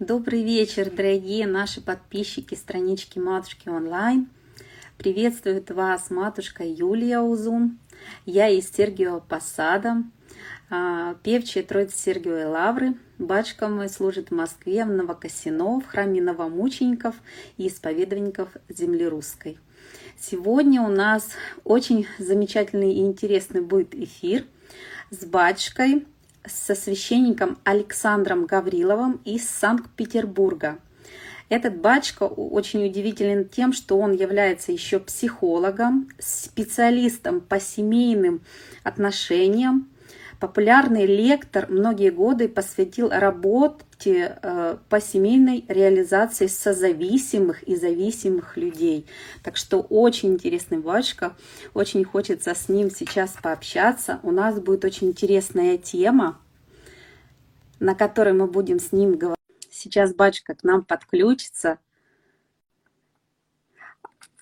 Добрый вечер, дорогие наши подписчики странички Матушки онлайн. Приветствует вас матушка Юлия Узун. Я из Сергиева Посада, а, певчая Троицы Сергиевой Лавры. Батюшка мой служит в Москве, в Новокосино, в храме новомучеников и исповедовников земли русской. Сегодня у нас очень замечательный и интересный будет эфир с батюшкой, со священником Александром Гавриловым из Санкт-Петербурга. Этот батюшка очень удивителен тем, что он является еще психологом, специалистом по семейным отношениям, популярный лектор многие годы посвятил работе э, по семейной реализации созависимых и зависимых людей. Так что очень интересный батюшка, очень хочется с ним сейчас пообщаться. У нас будет очень интересная тема, на которой мы будем с ним говорить. Сейчас батюшка к нам подключится.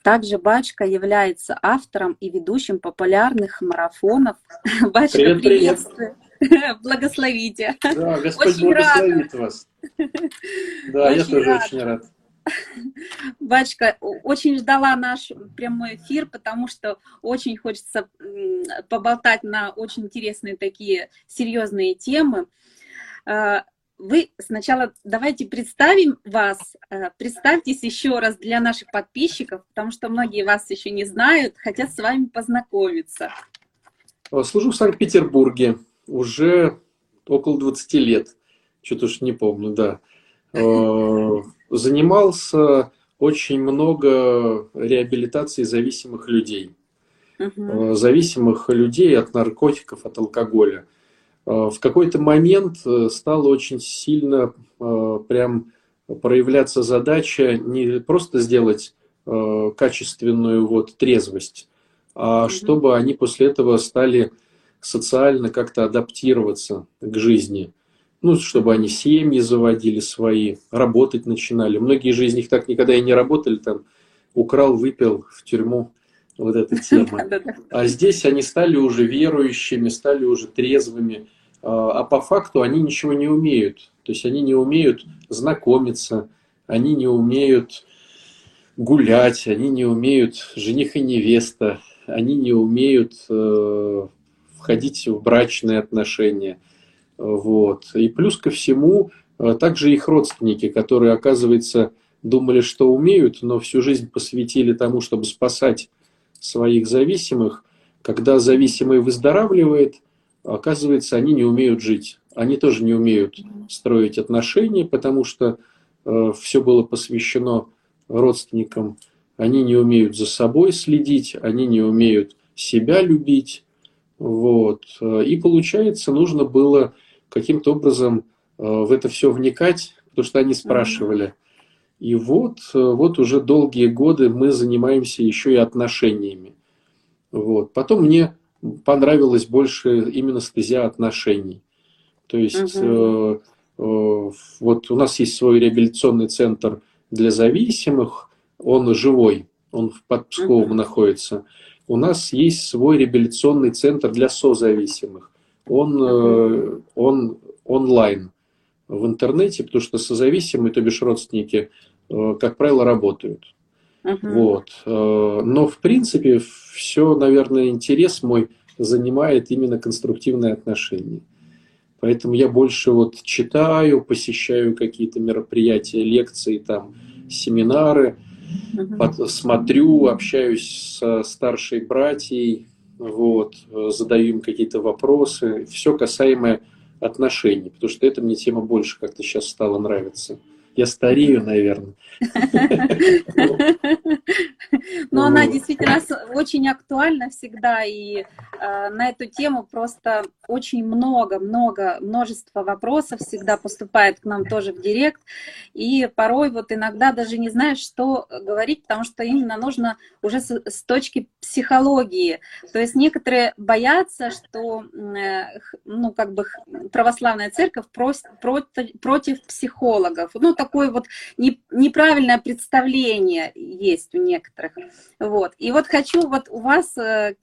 Также Бачка является автором и ведущим популярных марафонов. Бачка, привет, приветствую. Привет. Благословите. Да, Господь очень благословит рада. вас. Да, очень я тоже рада. очень рад. Бачка, очень ждала наш прямой эфир, потому что очень хочется поболтать на очень интересные такие серьезные темы. А, вы сначала давайте представим вас, э, представьтесь еще раз для наших подписчиков, потому что многие вас еще не знают, хотят с вами познакомиться. Служу в Санкт-Петербурге уже около 20 лет, что-то уж не помню, да. Э, занимался очень много реабилитацией зависимых людей. Угу. Зависимых людей от наркотиков, от алкоголя. Э, в какой-то момент стала очень сильно прям проявляться задача не просто сделать качественную вот трезвость, а чтобы они после этого стали социально как-то адаптироваться к жизни. Ну, чтобы они семьи заводили свои, работать начинали. Многие же из них так никогда и не работали, там, украл, выпил в тюрьму, вот эта тема. А здесь они стали уже верующими, стали уже трезвыми, а, а по факту они ничего не умеют. То есть они не умеют знакомиться, они не умеют гулять, они не умеют жених и невеста, они не умеют э, входить в брачные отношения. Вот. И плюс ко всему, э, также их родственники, которые, оказывается, думали, что умеют, но всю жизнь посвятили тому, чтобы спасать своих зависимых. Когда зависимый выздоравливает – оказывается, они не умеют жить. Они тоже не умеют строить отношения, потому что э, все было посвящено родственникам. Они не умеют за собой следить, они не умеют себя любить. Вот. И получается, нужно было каким-то образом э, в это все вникать, потому что они спрашивали. И вот, э, вот уже долгие годы мы занимаемся еще и отношениями. Вот. Потом мне понравилась больше именно стезя отношений. То есть угу. э, э, вот у нас есть свой реабилитационный центр для зависимых, он живой, он под Псковом угу. находится. У нас есть свой реабилитационный центр для созависимых. Он, э, он онлайн в интернете, потому что созависимые, то бишь родственники, э, как правило, работают. Uh-huh. Вот. Э, но, в принципе, все, наверное, интерес мой занимает именно конструктивные отношения. Поэтому я больше вот читаю, посещаю какие-то мероприятия, лекции, там, семинары, смотрю, общаюсь со старшей братьей, вот, задаю им какие-то вопросы, все касаемое отношений, потому что это мне тема больше как-то сейчас стала нравиться. Я старею, наверное. Но она действительно очень актуальна всегда, и э, на эту тему просто очень много, много, множество вопросов всегда поступает к нам тоже в директ, и порой вот иногда даже не знаешь, что говорить, потому что именно нужно уже с, точки психологии. То есть некоторые боятся, что, э, ну, как бы православная церковь против, психологов. Ну, такое вот не, неправильное представление есть у некоторых. Вот. И вот хочу вот у вас, э,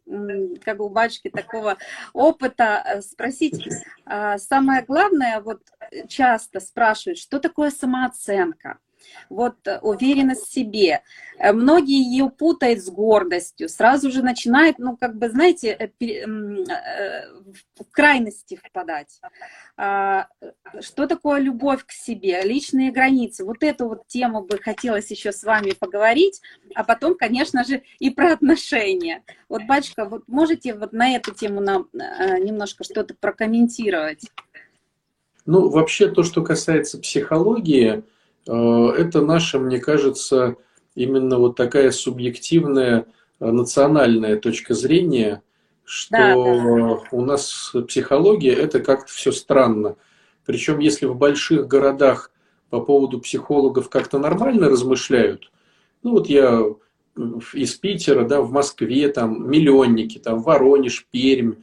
как у батюшки, такого опыта э, спросить, а, самое главное, вот часто спрашивают, что такое самооценка? Вот э, уверенность в себе. Э, многие ее путают с гордостью, сразу же начинают, ну, как бы, знаете, э, в крайности впадать. А, что такое любовь к себе, личные границы? Вот эту вот тему бы хотелось еще с вами поговорить, а потом, конечно же, и про отношения. Вот, батюшка, вот можете вот на эту тему нам немножко что-то прокомментировать? Ну, вообще то, что касается психологии, это наша, мне кажется, именно вот такая субъективная э, национальная точка зрения, что да, да. у нас психология это как-то все странно. Причем, если в больших городах по поводу психологов как-то нормально размышляют, ну вот я из Питера, да, в Москве, там, миллионники, там, Воронеж, Пермь,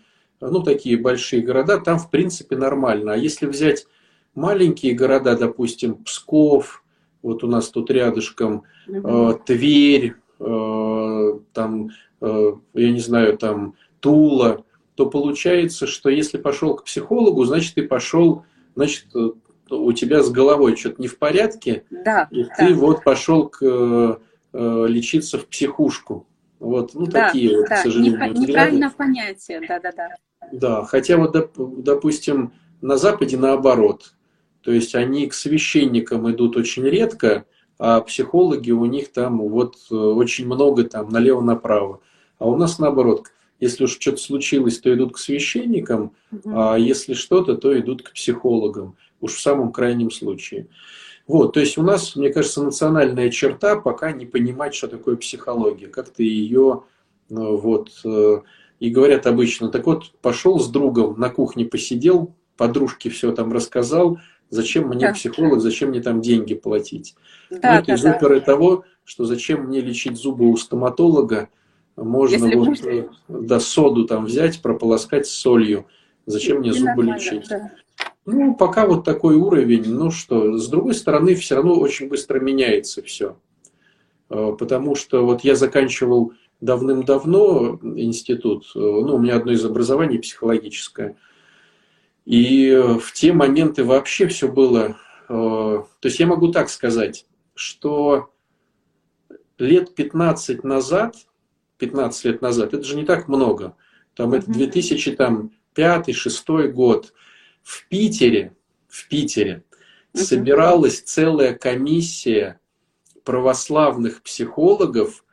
ну, такие большие города, там, в принципе, нормально. А если взять маленькие города, допустим, Псков, вот у нас тут рядышком, э, Тверь, э, там, э, я не знаю, там Тула, то получается, что если пошел к психологу, значит, ты пошел, значит, э, у тебя с головой что-то не в порядке, да, и да. ты вот пошел к, э, э, лечиться в психушку. Вот, ну, да, такие вот, да. к сожалению, Неправильное понятие, да-да-да. Да, хотя вот, допустим, на Западе наоборот. То есть они к священникам идут очень редко, а психологи у них там вот э, очень много там налево-направо. А у нас наоборот, если уж что-то случилось, то идут к священникам, угу. а если что-то, то идут к психологам. Уж в самом крайнем случае. Вот, то есть у нас, мне кажется, национальная черта пока не понимать, что такое психология, как-то ее э, вот э, и говорят обычно, так вот пошел с другом на кухне посидел, подружке все там рассказал, Зачем мне да. психолог, зачем мне там деньги платить? Да, ну, это да, из оперы да. того, что зачем мне лечить зубы у стоматолога, можно Если вот можно... Э, да, соду там взять, прополоскать с солью. Зачем мне зубы лечить? Да. Ну, пока вот такой уровень, ну что, с другой стороны, все равно очень быстро меняется все. Э, потому что вот я заканчивал давным-давно институт, э, ну, у меня одно из образований психологическое – и в те моменты вообще все было... Э, то есть я могу так сказать, что лет 15 назад, 15 лет назад, это же не так много, там это 2005-2006 год, в Питере, в Питере собиралась целая комиссия православных психологов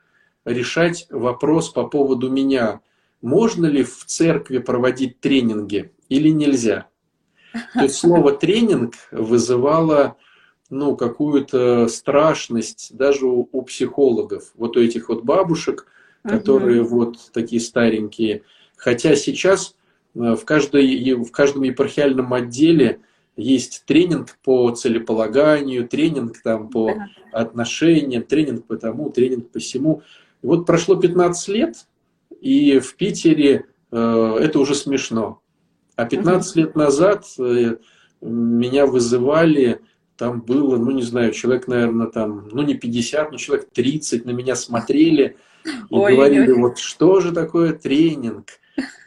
решать вопрос по поводу меня. Можно ли в церкви проводить тренинги? Или нельзя. То есть слово тренинг вызывало ну, какую-то страшность даже у, у психологов, вот у этих вот бабушек, которые угу. вот такие старенькие. Хотя сейчас э, в, каждой, в каждом епархиальном отделе есть тренинг по целеполаганию, тренинг там по да. отношениям, тренинг по тому, тренинг по всему. И вот прошло 15 лет, и в Питере э, это уже смешно. А 15 лет назад э, меня вызывали, там было, ну не знаю, человек, наверное, там, ну не 50, но человек 30 на меня смотрели и ой, говорили, ой. вот что же такое тренинг?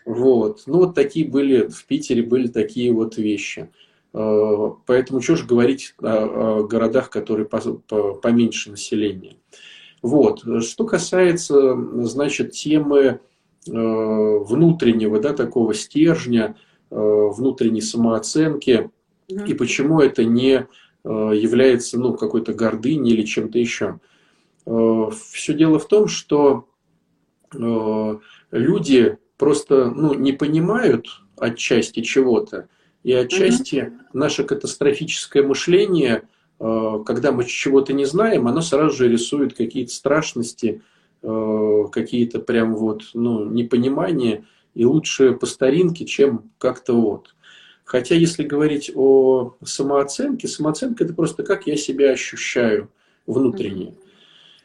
Вот. Ну вот такие были, в Питере были такие вот вещи. Э, поэтому что же говорить о, городах, которые по, по, поменьше населения. Вот. Что касается, значит, темы э, внутреннего, да, такого стержня, внутренней самооценки mm-hmm. и почему это не э, является ну, какой-то гордыней или чем-то еще. Э, Все дело в том, что люди просто ну, не понимают отчасти чего-то, и отчасти mm-hmm. наше катастрофическое мышление, когда мы чего-то не знаем, оно сразу же рисует какие-то страшности, какие-то прям вот ну, непонимания – и лучше по старинке, чем как-то вот. Хотя, если говорить о самооценке, самооценка – это просто как я себя ощущаю внутренне.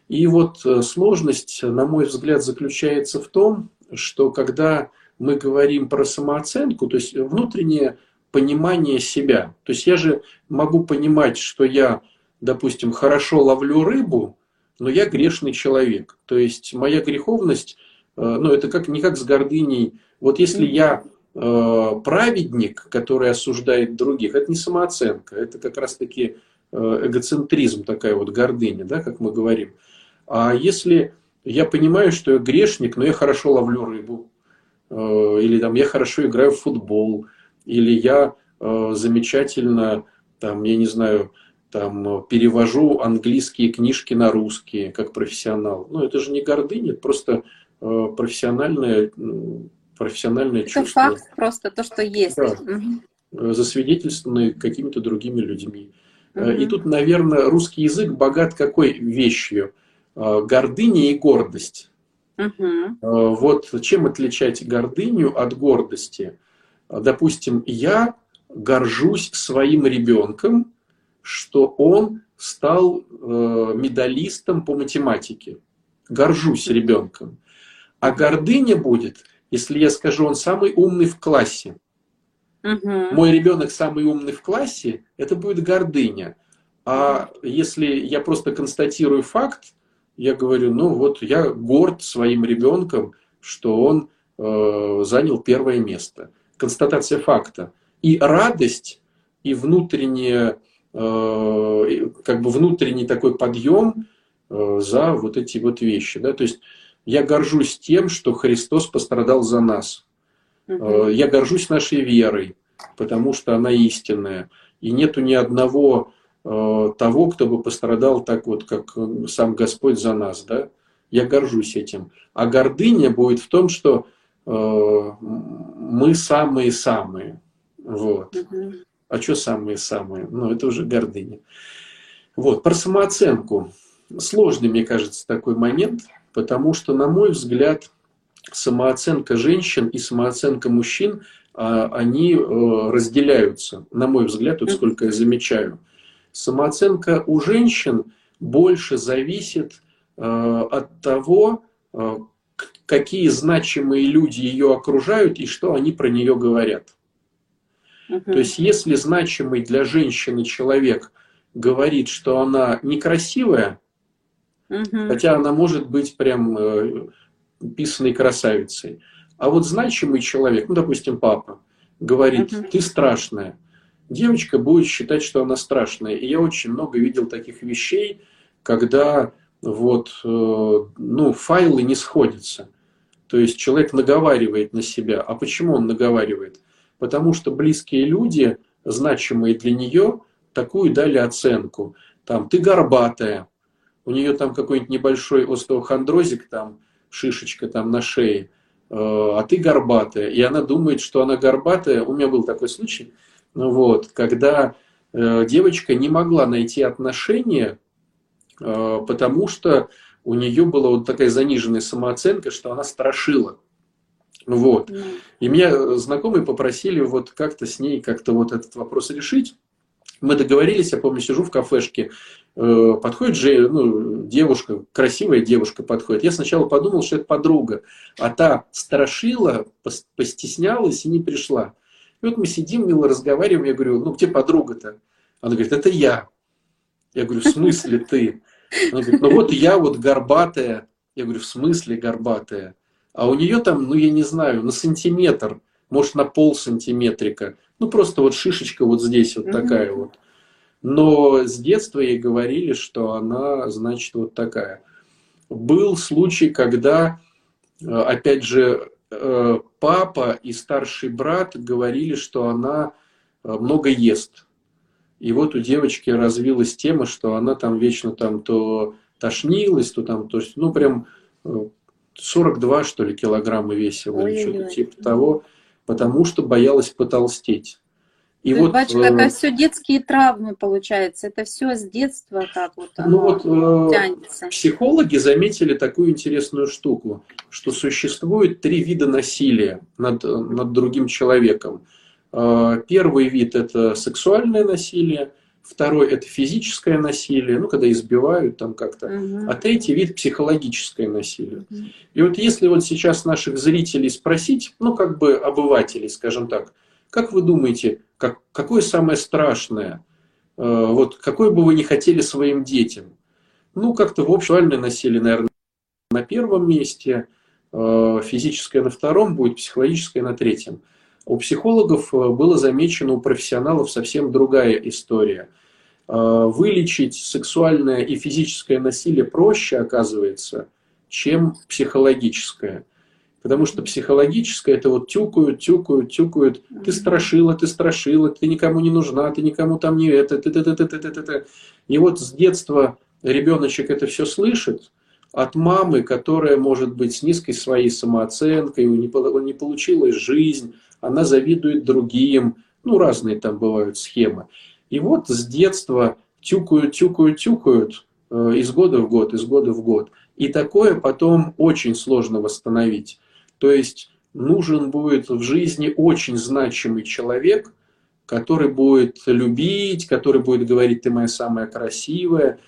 И вот э, сложность, на мой взгляд, заключается в том, что когда мы говорим про самооценку, то есть внутреннее понимание себя. То есть я же могу понимать, что я допустим, хорошо ловлю рыбу, но я грешный человек. То есть моя греховность, ну это как, не как с гордыней. Вот если я э, праведник, который осуждает других, это не самооценка, это как раз-таки э, эгоцентризм, такая вот гордыня, да, как мы говорим. А если я понимаю, что я грешник, но я хорошо ловлю рыбу, или там я хорошо играю в футбол, или я замечательно, там, я не знаю, там, э, перевожу английские книжки на русские, как профессионал. Ну, это же не гордыня, это просто э, профессиональное, профессиональное это чувство. Это факт просто, то, что есть. Да. Угу. Какими-то другими людьми. Угу. И тут, наверное, русский язык богат какой вещью? Гордыня и гордость. Угу. Вот чем отличать гордыню от гордости? Допустим, я горжусь своим ребенком, что он стал э, медалистом по математике. Горжусь ребенком. А гордыня будет, если я скажу, он самый умный в классе. Угу. Мой ребенок самый умный в классе, это будет гордыня. А если я просто констатирую факт, я говорю, ну вот я горд своим ребенком, что он э, занял первое место. Констатация факта. И радость, и внутренняя Э, как бы внутренний такой подъем э, за вот эти вот вещи. Да? То есть я горжусь тем, что Христос пострадал за нас. Угу. Я горжусь нашей верой, потому что она истинная. И нету ни одного того, кто бы пострадал так вот, как сам Господь за нас. Да? Я горжусь этим. А гордыня будет в том, что мы самые-самые. Вот. Угу. А что самые-самые? Ну, это уже гордыня. Вот, про самооценку. Сложный, мне кажется, такой момент, потому что, на мой взгляд, самооценка женщин и самооценка мужчин, а, они э, разделяются, на мой взгляд, вот сколько я замечаю. Самооценка у женщин больше зависит э, от того, э, какие значимые люди ее окружают и что они про нее говорят. То есть, если значимый для женщины человек говорит, что она некрасивая, угу. хотя она может быть прям э, писаной красавицей, а вот значимый человек, ну, допустим, папа, говорит, угу. ты страшная, девочка будет считать, что она страшная. И я очень много видел таких вещей, когда вот, э, ну, файлы не сходятся. То есть человек наговаривает на себя. А почему он наговаривает? потому что близкие люди, значимые для нее, такую дали оценку. Там, ты горбатая, у нее там какой-нибудь небольшой остеохондрозик, там, шишечка там на шее, э, а ты горбатая. И она думает, что она горбатая. У меня был такой случай, вот, когда э, девочка не могла найти отношения, э, потому что у нее была вот такая заниженная самооценка, что она страшила. Вот. И меня знакомые попросили вот как-то с ней как-то вот этот вопрос решить. Мы договорились, я помню, сижу в кафешке, подходит же, ну, девушка, красивая девушка подходит. Я сначала подумал, что это подруга, а та страшила, постеснялась и не пришла. И вот мы сидим, мило разговариваем, я говорю, ну где подруга-то? Она говорит, это я. Я говорю, в смысле ты? Она говорит, ну вот я вот горбатая. Я говорю, в смысле горбатая? а у нее там, ну я не знаю, на сантиметр, может на пол сантиметрика, ну просто вот шишечка вот здесь вот такая вот. Но с детства ей говорили, что она, значит, вот такая. Был случай, когда, э, опять же, э, папа и старший брат говорили, что она э, много ест. И вот у девочки развилась тема, что она там вечно там то тошнилась, то там, то есть, ну прям 42, что ли, килограмма весила, или что-то типа того, потому что боялась потолстеть. И вот, бачка, это э, все детские травмы, получается. Это все с детства так вот ну вот, э, тянется. Психологи заметили такую интересную штуку, что существует три вида насилия над, над другим человеком. Э, первый вид – это сексуальное насилие – Второй – это физическое насилие, ну, когда избивают там как-то. Угу. А третий вид – психологическое насилие. Угу. И вот если вот сейчас наших зрителей спросить, ну, как бы обывателей, скажем так, как вы думаете, как, какое самое страшное? вот какой бы вы ни хотели своим детям. Ну, как-то в общем, насилие, наверное, на первом месте, физическое на втором, будет психологическое на третьем. У психологов было замечено, у профессионалов совсем другая история. Вылечить сексуальное и физическое насилие проще, оказывается, чем психологическое. Потому что психологическое это вот тюкают, тюкают, тюкают. Ты страшила, ты страшила, ты никому не нужна, ты никому там не это, ты, ты, ты, ты, ты, ты, ты, ты. И вот с детства ребеночек это все слышит от мамы, которая может быть с низкой своей самооценкой, у не получилась жизнь, она завидует другим, ну разные там бывают схемы. И вот с детства тюкают, тюкают, тюкают э, из года в год, из года в год. И такое потом очень сложно восстановить. То есть нужен будет в жизни очень значимый человек, который будет любить, который будет говорить, ты моя самая красивая.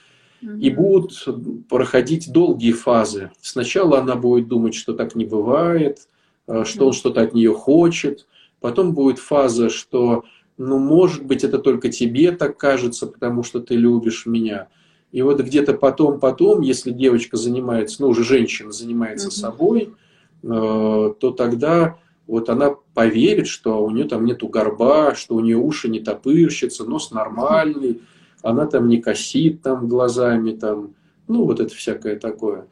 И будут проходить долгие фазы. Сначала она будет думать, что так не бывает, э, что он что-то от нее хочет. Потом будет фаза, что, ну, может быть, это только тебе так кажется, потому что ты любишь меня. И вот где-то потом-потом, если девочка занимается, ну, уже женщина занимается собой, Э, то тогда вот она поверит, что у нее там нету горба, что у нее уши не топырщатся, нос нормальный, она там не косит там глазами, там, ну вот это всякое такое.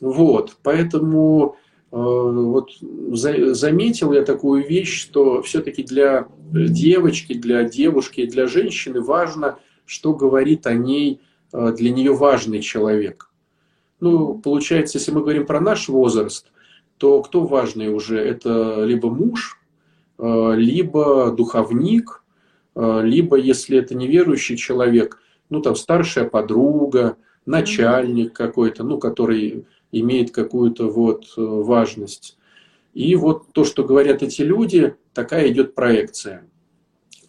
Вот, поэтому э, вот за, заметил я такую вещь, что все-таки для девочки, для девушки, для женщины важно, что говорит о ней э, для нее важный человек. Ну, получается, если мы говорим про наш возраст – то кто важный уже? Это либо муж, э, либо духовник, э, либо, если это неверующий человек, ну, там, старшая подруга, начальник какой-то, ну, который имеет какую-то вот э, важность. И вот то, что говорят эти люди, такая идет проекция.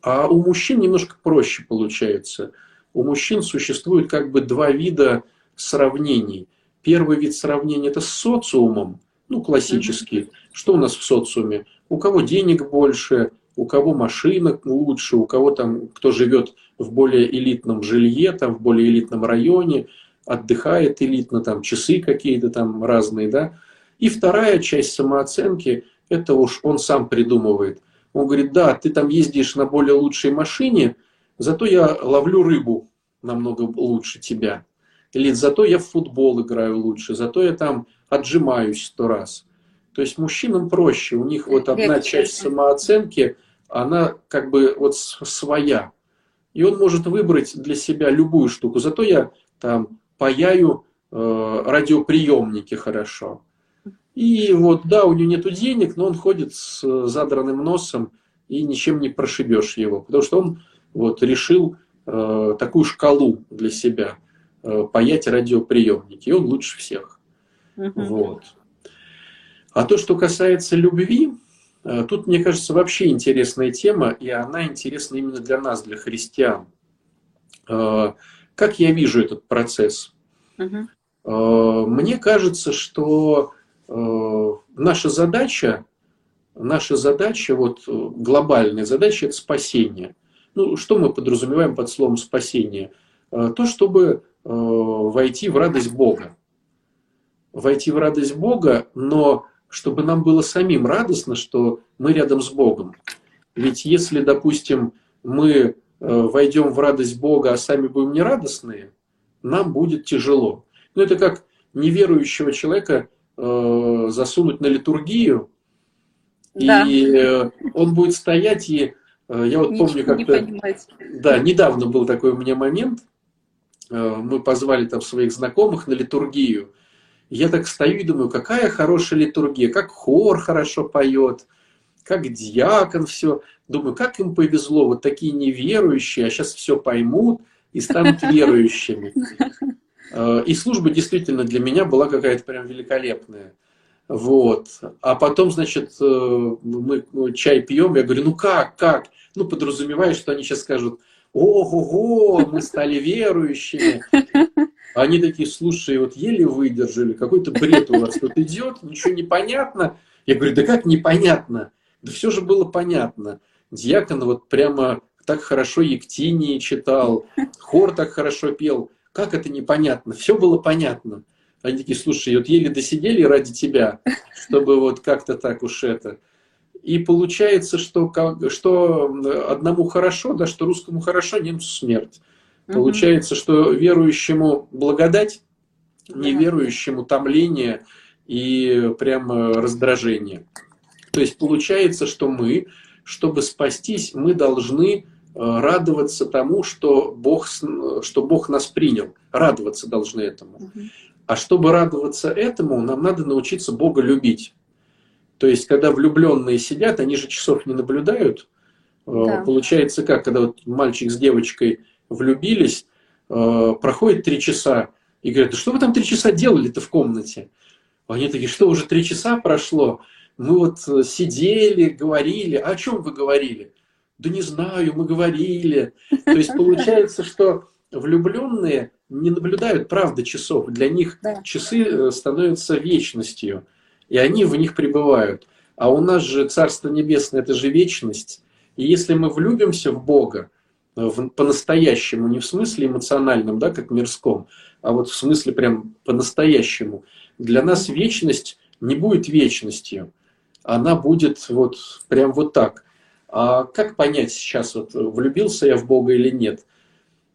А у мужчин немножко проще получается. У мужчин существует как бы два вида сравнений. Первый вид сравнения – это с социумом, ну, классические. Что у нас в социуме? У кого денег больше, у кого машина лучше, у кого там, кто живет в более элитном жилье, там, в более элитном районе, отдыхает элитно, там, часы какие-то там разные, да. И вторая часть самооценки, это уж он сам придумывает. Он говорит, да, ты там ездишь на более лучшей машине, зато я ловлю рыбу намного лучше тебя. Или зато я в футбол играю лучше, зато я там отжимаюсь сто раз. То есть мужчинам проще, у них вот одна часть самооценки, она как бы вот своя. И он может выбрать для себя любую штуку. Зато я там паяю э, радиоприемники хорошо. И вот, да, у него нет денег, но он ходит с задранным носом, и ничем не прошибешь его. Потому что он вот решил э, такую шкалу для себя э, паять радиоприемники. И он лучше всех. Вот. А то, что касается любви, э, тут, мне кажется, вообще интересная тема, и она интересна именно для нас, для христиан. Э, как я вижу этот процесс? Угу. Мне кажется, что наша задача, наша задача, вот глобальная задача – это спасение. Ну, что мы подразумеваем под словом спасение? То, чтобы войти в радость Бога войти в радость Бога, но чтобы нам было самим радостно, что мы рядом с Богом. Ведь если, допустим, мы э, войдем в радость Бога, а сами будем нерадостные, нам будет тяжело. Ну, это как неверующего человека э, засунуть на литургию, да. и э, он будет стоять, и э, я вот Ничего помню, как-то... Да, недавно был такой у меня момент, э, мы позвали там своих знакомых на литургию, я так стою и думаю, какая хорошая литургия, как хор хорошо поет, как диакон все. Думаю, как им повезло, вот такие неверующие, а сейчас все поймут и станут верующими. Э, и служба действительно для меня была какая-то прям великолепная. Вот. А потом, значит, э, мы чай пьем, я говорю, ну как, как? Ну, подразумеваю, что они сейчас скажут, ого-го, мы стали верующими. Они такие, слушай, вот еле выдержали, какой-то бред у вас тут идет, ничего не понятно. Я говорю, да как непонятно? Да все же было понятно. Дьякон вот прямо так хорошо Ектинии читал, хор так хорошо пел. Как это непонятно? Все было понятно. Они такие, слушай, вот еле досидели ради тебя, чтобы вот как-то так уж это. И получается, что, что одному хорошо, да, что русскому хорошо, немцу смерть. Получается, что верующему благодать, неверующему томление и прямо раздражение. То есть получается, что мы, чтобы спастись, мы должны э, радоваться тому, что Бог, что Бог нас принял. Радоваться должны этому. А чтобы радоваться этому, нам надо научиться Бога любить. То есть, когда влюбленные сидят, они же часов не наблюдают. Э, да. Получается как, когда вот мальчик с девочкой влюбились, э, проходит три часа, и говорят, да что вы там три часа делали-то в комнате? Они такие, что уже три часа прошло? Мы вот э, сидели, говорили. А о чем вы говорили? Да не знаю, мы говорили. То есть получается, что влюбленные не наблюдают, правда, часов. Для них да. часы э, становятся вечностью, и они в них пребывают. А у нас же Царство Небесное – это же вечность. И если мы влюбимся в Бога, по-настоящему, не в смысле эмоциональном, да, как мирском, а вот в смысле прям по-настоящему, для нас вечность не будет вечностью она будет вот прям вот так. А как понять сейчас, вот влюбился я в Бога или нет?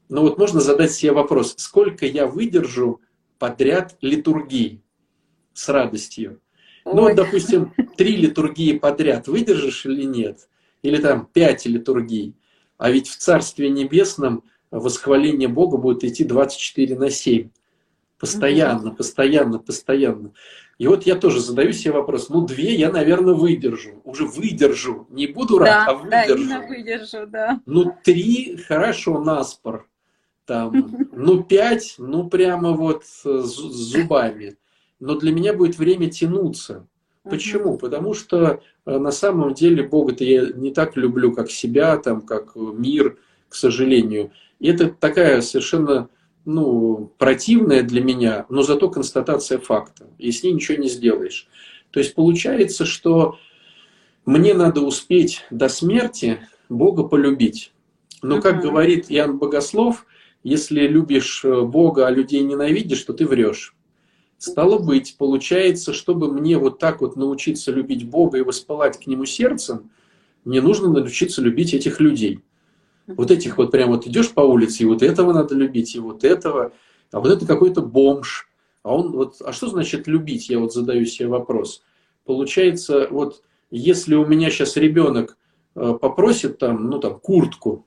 Ну вот можно задать себе вопрос, сколько я выдержу подряд литургии с радостью? Ой. Ну вот, допустим, три литургии подряд выдержишь или нет? Или там пять литургий? А ведь в Царстве Небесном восхваление Бога будет идти 24 на 7. Постоянно, постоянно, постоянно. И вот я тоже задаю себе вопрос, ну две я, наверное, выдержу, уже выдержу, не буду рад, да, а выдержу. Да, выдержу, да. Ну три, хорошо, наспор, там, ну пять, ну прямо вот с зубами. Но для меня будет время тянуться. Почему? Потому что э, на самом деле Бога-то я не так люблю, как себя, там, как мир, к сожалению. И это такая совершенно ну, противная для меня, но зато констатация факта. И с ней ничего не сделаешь. То есть получается, что мне надо успеть до смерти Бога полюбить. Но, как говорит Иоанн Богослов, если любишь э, Бога, а людей ненавидишь, то ты врешь. Стало быть, получается, чтобы мне вот так вот научиться любить Бога и воспылать к Нему сердцем, мне нужно научиться любить этих людей. Вот этих вот прям вот идешь по улице, и вот этого надо любить, и вот этого, а вот это какой-то бомж. А он вот, а что значит любить? Я вот задаю себе вопрос. Получается, вот если у меня сейчас ребенок э, попросит там, ну там, куртку,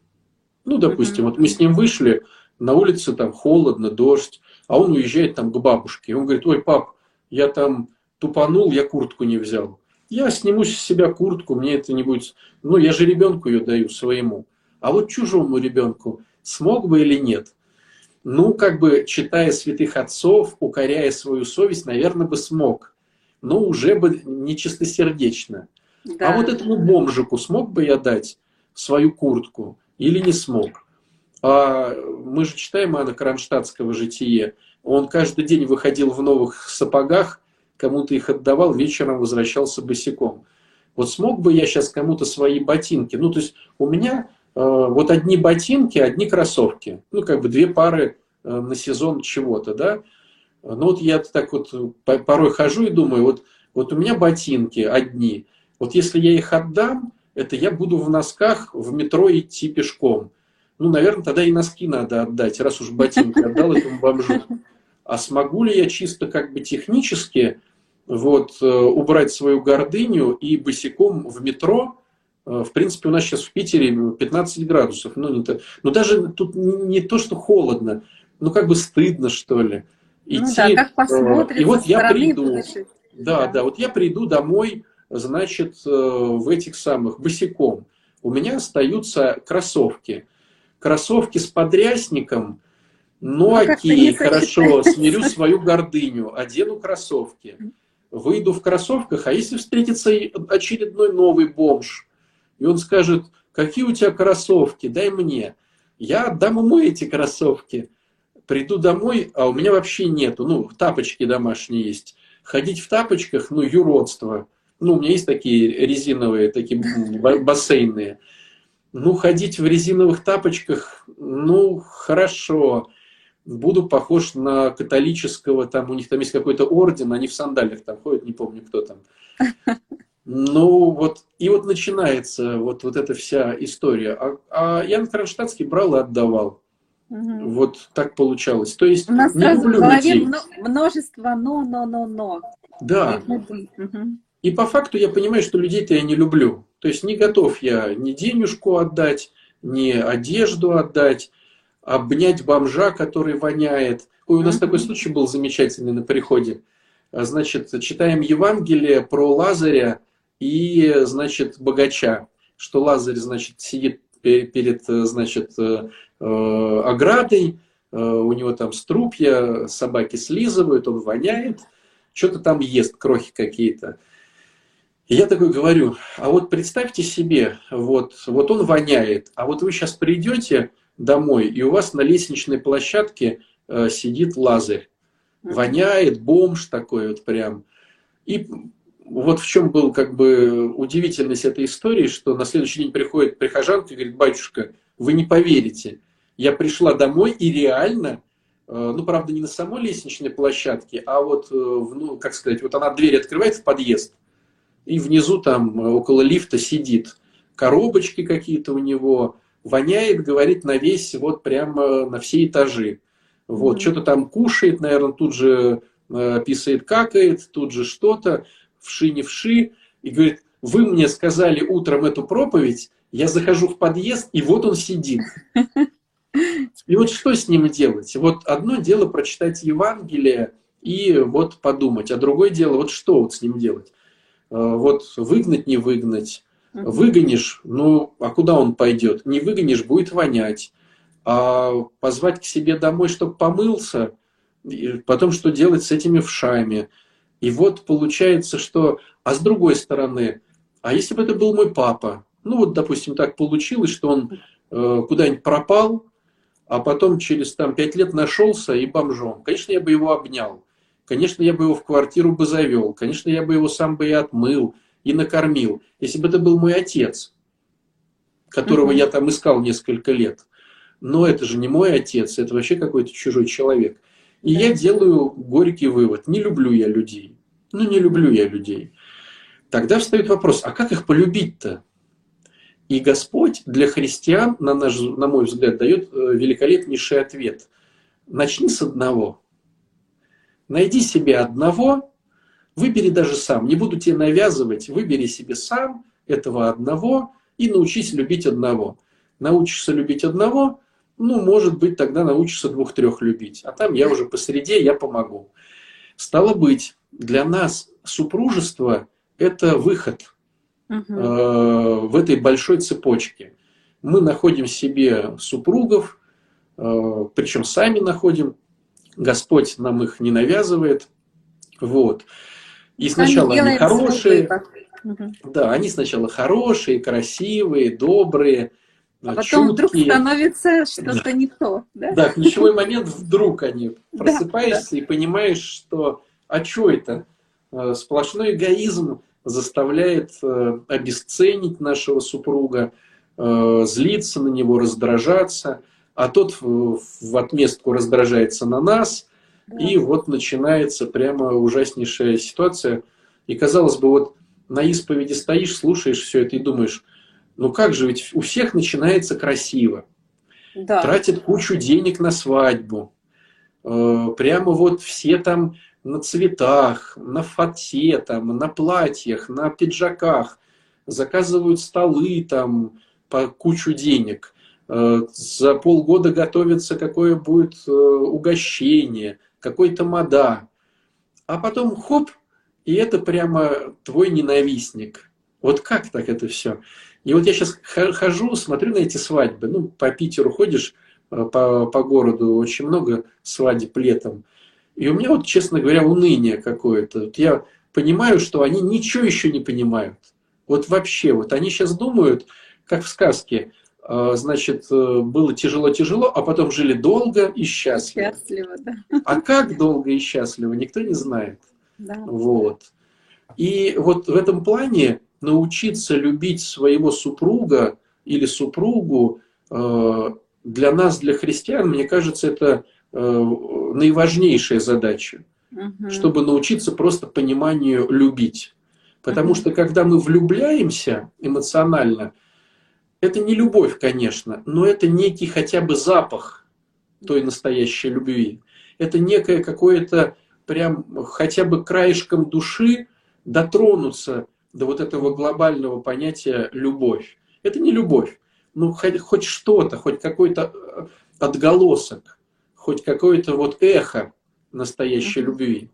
ну, допустим, вот мы с ним вышли, на улице там холодно, дождь, а он уезжает там к бабушке. И он говорит, ой, пап, я там тупанул, я куртку не взял. Я сниму с себя куртку, мне это не будет... Ну, я же ребенку ее даю своему. А вот чужому ребенку смог бы или нет? Ну, как бы читая святых отцов, укоряя свою совесть, наверное, бы смог. Но уже бы не чистосердечно. Да. А вот этому бомжику смог бы я дать свою куртку или не смог? А мы же читаем Анна Кронштадтского житие. Он каждый день выходил в новых сапогах, кому-то их отдавал, вечером возвращался босиком. Вот смог бы я сейчас кому-то свои ботинки? Ну, то есть у меня Э, вот одни ботинки, одни кроссовки. Ну, как бы две пары э, на сезон чего-то, да. Ну, вот я так вот порой хожу и думаю, вот, вот у меня ботинки одни. Вот если я их отдам, это я буду в носках в метро идти пешком. Ну, наверное, тогда и носки надо отдать, раз уж ботинки отдал этому бомжу. А смогу ли я чисто как бы технически вот, э, убрать свою гордыню и босиком в метро Э, в принципе, у нас сейчас в Питере 15 градусов. Ну, не то, но даже тут не то, что холодно, ну, как бы стыдно, что ли. Идти, ну, да, как посмотришь, и вот я приду, да, да, да, вот я приду домой, значит, э, в этих самых, босиком. У меня остаются кроссовки. Кроссовки с подрясником, ну, ну окей, хорошо, смирю свою гордыню, одену кроссовки. Выйду в кроссовках, а если встретится очередной новый бомж, и он скажет, какие у тебя кроссовки, дай мне. Я отдам ему эти кроссовки. Приду домой, а у меня вообще нету. Ну, тапочки домашние есть. Ходить в тапочках, ну, юродство. Ну, у меня есть такие резиновые, такие бассейные. Ну, ходить в резиновых тапочках, ну, хорошо. Буду похож на католического, там у них там есть какой-то орден, они в сандалиях там ходят, не помню, кто там. Ну, вот, и вот начинается вот, вот эта вся история. А, а Ян Кронштадтский брал и отдавал. Угу. Вот так получалось. То есть, У нас не сразу в голове людей. множество но, но, но, но. Да. Угу. И по факту я понимаю, что людей-то я не люблю. То есть не готов я ни денежку отдать, ни одежду отдать, обнять бомжа, который воняет. Ой, у нас mm-hmm. такой случай был замечательный на приходе. А, значит, читаем Евангелие про Лазаря и, значит, богача. Что Лазарь, значит, сидит перед, значит, э, э, оградой, э, у него там струпья, собаки слизывают, он воняет, что-то там ест, крохи какие-то. И я такой говорю, а вот представьте себе, вот, вот он воняет, а вот вы сейчас придете домой, и у вас на лестничной площадке э, сидит Лазарь. Воняет, бомж такой вот прям. И вот в чем был как бы удивительность этой истории, что на следующий день приходит прихожанка и говорит, батюшка, вы не поверите, я пришла домой и реально, э, ну, правда, не на самой лестничной площадке, а вот, э, ну, как сказать, вот она дверь открывает в подъезд, и внизу там э, около лифта сидит. Коробочки какие-то у него, воняет, говорит, на весь, вот прямо на все этажи. Вот, mm-hmm. что-то там кушает, наверное, тут же э, писает, какает, тут же что-то, вши не вши, и говорит, вы мне сказали утром эту проповедь, я захожу в подъезд, и вот он сидит. И вот что с ним делать? Вот одно дело прочитать Евангелие и вот подумать, а другое дело, вот что вот с ним делать? Э, вот выгнать, не выгнать. Выгонишь, ну, а куда он пойдет? Не выгонишь, будет вонять. А позвать к себе домой, чтобы помылся, потом что делать с этими вшами? И вот получается, что... А с другой стороны, а если бы это был мой папа? Ну вот, допустим, так получилось, что он э, куда-нибудь пропал, а потом через там пять лет нашелся и бомжом. Конечно, я бы его обнял. Конечно, я бы его в квартиру бы завел. Конечно, я бы его сам бы и отмыл, и накормил. Если бы это был мой отец, которого mm-hmm. я там искал несколько лет. Но это же не мой отец, это вообще какой-то чужой человек. И я делаю горький вывод. Не люблю я людей. Ну, не люблю я людей. Тогда встает вопрос, а как их полюбить-то? И Господь для христиан, на, наш, на мой взгляд, дает э, великолепнейший ответ. Начни с одного – Найди себе одного, выбери даже сам, не буду тебе навязывать, выбери себе сам этого одного и научись любить одного. Научишься любить одного, ну, может быть, тогда научишься двух-трех любить. А там я уже посреди, я помогу. Стало быть, для нас супружество – это выход угу. э, в этой большой цепочке. Мы находим себе супругов, э, причем сами находим, Господь нам их не навязывает. Вот. И сначала они, они хорошие. Да, они сначала хорошие, красивые, добрые. А потом чуткие. вдруг становится что-то да. не то. Да? да, ключевой момент вдруг они просыпаешься да, да. и понимаешь, что а что это? Э, сплошной эгоизм заставляет э, обесценить нашего супруга, э, злиться на него, раздражаться а тот в отместку раздражается на нас, да. и вот начинается прямо ужаснейшая ситуация. И казалось бы, вот на исповеди стоишь, слушаешь все это и думаешь, ну как же, ведь у всех начинается красиво. Да. Тратят кучу денег на свадьбу. Э, прямо вот все там на цветах, на фате, там, на платьях, на пиджаках. Заказывают столы там по кучу денег. Э, за полгода готовится, какое будет э, угощение, какой-то мода. А потом хоп, и это прямо твой ненавистник. Вот как так это все? И вот я сейчас хожу, смотрю на эти свадьбы. Ну, по Питеру ходишь, э, по, по городу очень много свадеб летом. И у меня вот, честно говоря, уныние какое-то. Вот я понимаю, что они ничего еще не понимают. Вот вообще, вот они сейчас думают, как в сказке, значит, э, было тяжело-тяжело, а потом жили долго и счастливо. Счастливо, да. А как долго и счастливо, никто не знает. Да. Вот. И вот в этом плане научиться любить своего супруга или супругу, э, для нас, для христиан, мне кажется, это наиважнейшая задача, угу. чтобы научиться просто пониманию любить. Потому что когда мы влюбляемся эмоционально, это не любовь, конечно, но это некий хотя бы запах той настоящей любви. Это некое какое-то прям хотя бы краешком души дотронуться до вот этого глобального понятия любовь. Это не любовь, ну хоть, хоть что-то, хоть какой-то э, отголосок, хоть какое-то вот эхо настоящей любви.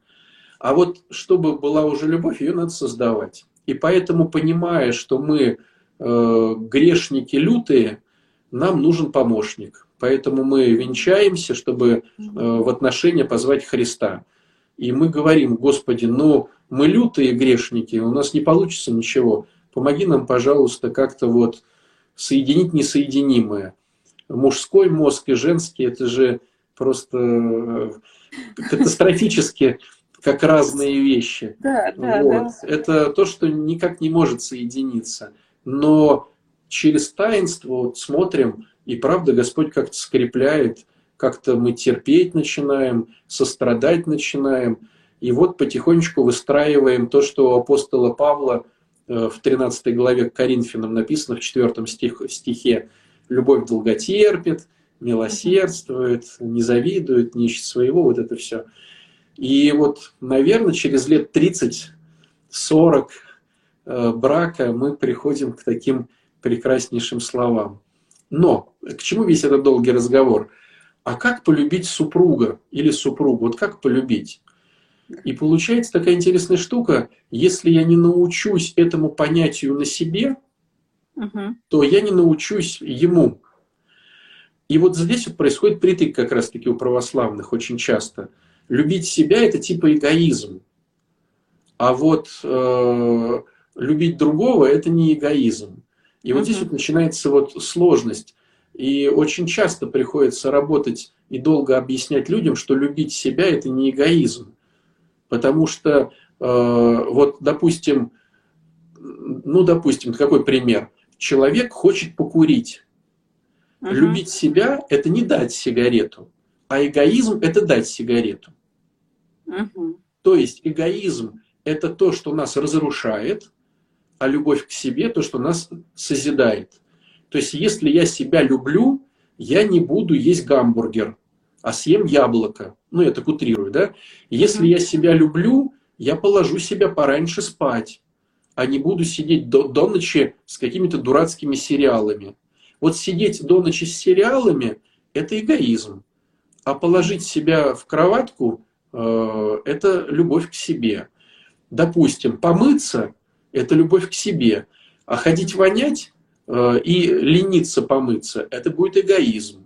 А вот чтобы была уже любовь, ее надо создавать. И поэтому, понимая, что мы грешники лютые, нам нужен помощник. Поэтому мы венчаемся, чтобы э, в отношения позвать Христа. И мы говорим, Господи, ну мы лютые грешники, у нас не получится ничего. Помоги нам, пожалуйста, как-то вот соединить несоединимое. Мужской мозг и женский, это же просто э, катастрофически как разные вещи. Да, да, вот. да. Это то, что никак не может соединиться. Но через таинство вот смотрим, и правда Господь как-то скрепляет, как-то мы терпеть начинаем, сострадать начинаем. И вот потихонечку выстраиваем то, что у апостола Павла э, в 13 главе к Коринфянам написано в 4 стих, стихе. «Любовь долготерпит, милосердствует, не завидует, не ищет своего». Вот это все. И вот, наверное, через лет 30-40 э, брака мы приходим к таким прекраснейшим словам. Но к чему весь этот долгий разговор? А как полюбить супруга или супругу? Вот как полюбить? И получается такая интересная штука, если я не научусь этому понятию на себе, угу. то я не научусь ему. И вот здесь вот происходит притык как раз-таки у православных очень часто – любить себя это типа эгоизм. А вот э, любить другого это не эгоизм. И вот здесь вот начинается вот сложность. И очень часто приходится работать и долго объяснять людям, что любить себя это не эгоизм. Потому что, э, вот, допустим, ну, допустим, какой пример? Человек хочет покурить. Угу. Любить себя – это не дать сигарету, а эгоизм – это дать сигарету. Угу. То есть эгоизм – это то, что нас разрушает, а любовь к себе – то, что нас созидает. То есть если я себя люблю, я не буду есть гамбургер, а съем яблоко. Ну, я так утрирую, да? Если я себя люблю, я положу себя пораньше спать, а не буду сидеть до, до ночи с какими-то дурацкими сериалами. Вот сидеть до ночи с сериалами – это эгоизм. А положить себя в кроватку Э, это любовь к себе. Допустим, помыться – это любовь к себе, а ходить вонять э, и лениться помыться – это будет эгоизм.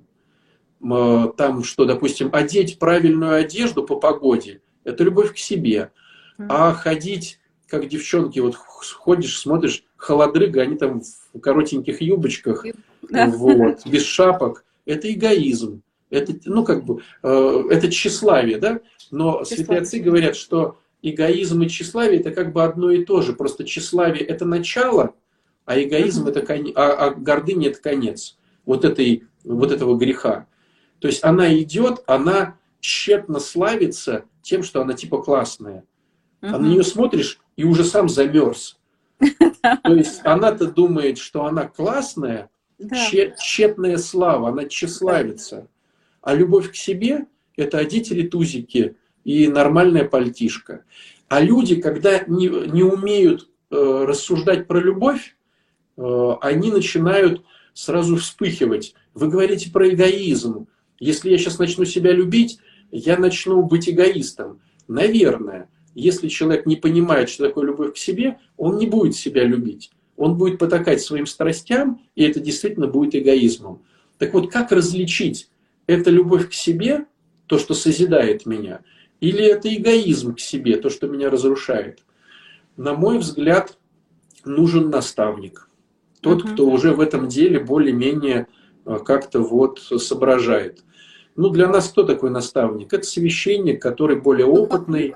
Э, там, что, допустим, одеть правильную одежду по погоде – это любовь к себе. А ходить, как девчонки, вот ходишь, смотришь, холодрыга, они там в коротеньких юбочках, вот, без шапок – это эгоизм. Это, ну, как бы, э, это тщеславие, да? Но тщеславие. святые отцы говорят, что эгоизм и тщеславие это как бы одно и то же. Просто тщеславие это начало, а эгоизм это конец, а, а гордыня это конец вот, этой, вот этого греха. То есть она идет, она тщетно славится тем, что она типа классная. Uh-huh. А на нее смотришь и уже сам замерз. То есть она-то думает, что она классная, тщетная слава, она тщеславится. А любовь к себе – это одеть ретузики и нормальная пальтишка. А люди, когда не, не умеют э, рассуждать про любовь, э, они начинают сразу вспыхивать. Вы говорите про эгоизм. Если я сейчас начну себя любить, я начну быть эгоистом. Наверное, если человек не понимает, что такое любовь к себе, он не будет себя любить. Он будет потакать своим страстям, и это действительно будет эгоизмом. Так вот, как различить это любовь к себе, то, что созидает меня, или это эгоизм к себе, то, что меня разрушает? На мой взгляд, нужен наставник. Тот, uh-huh. кто уже в этом деле более-менее э, как-то вот соображает. Ну, для нас кто такой наставник? Это священник, который более опытный,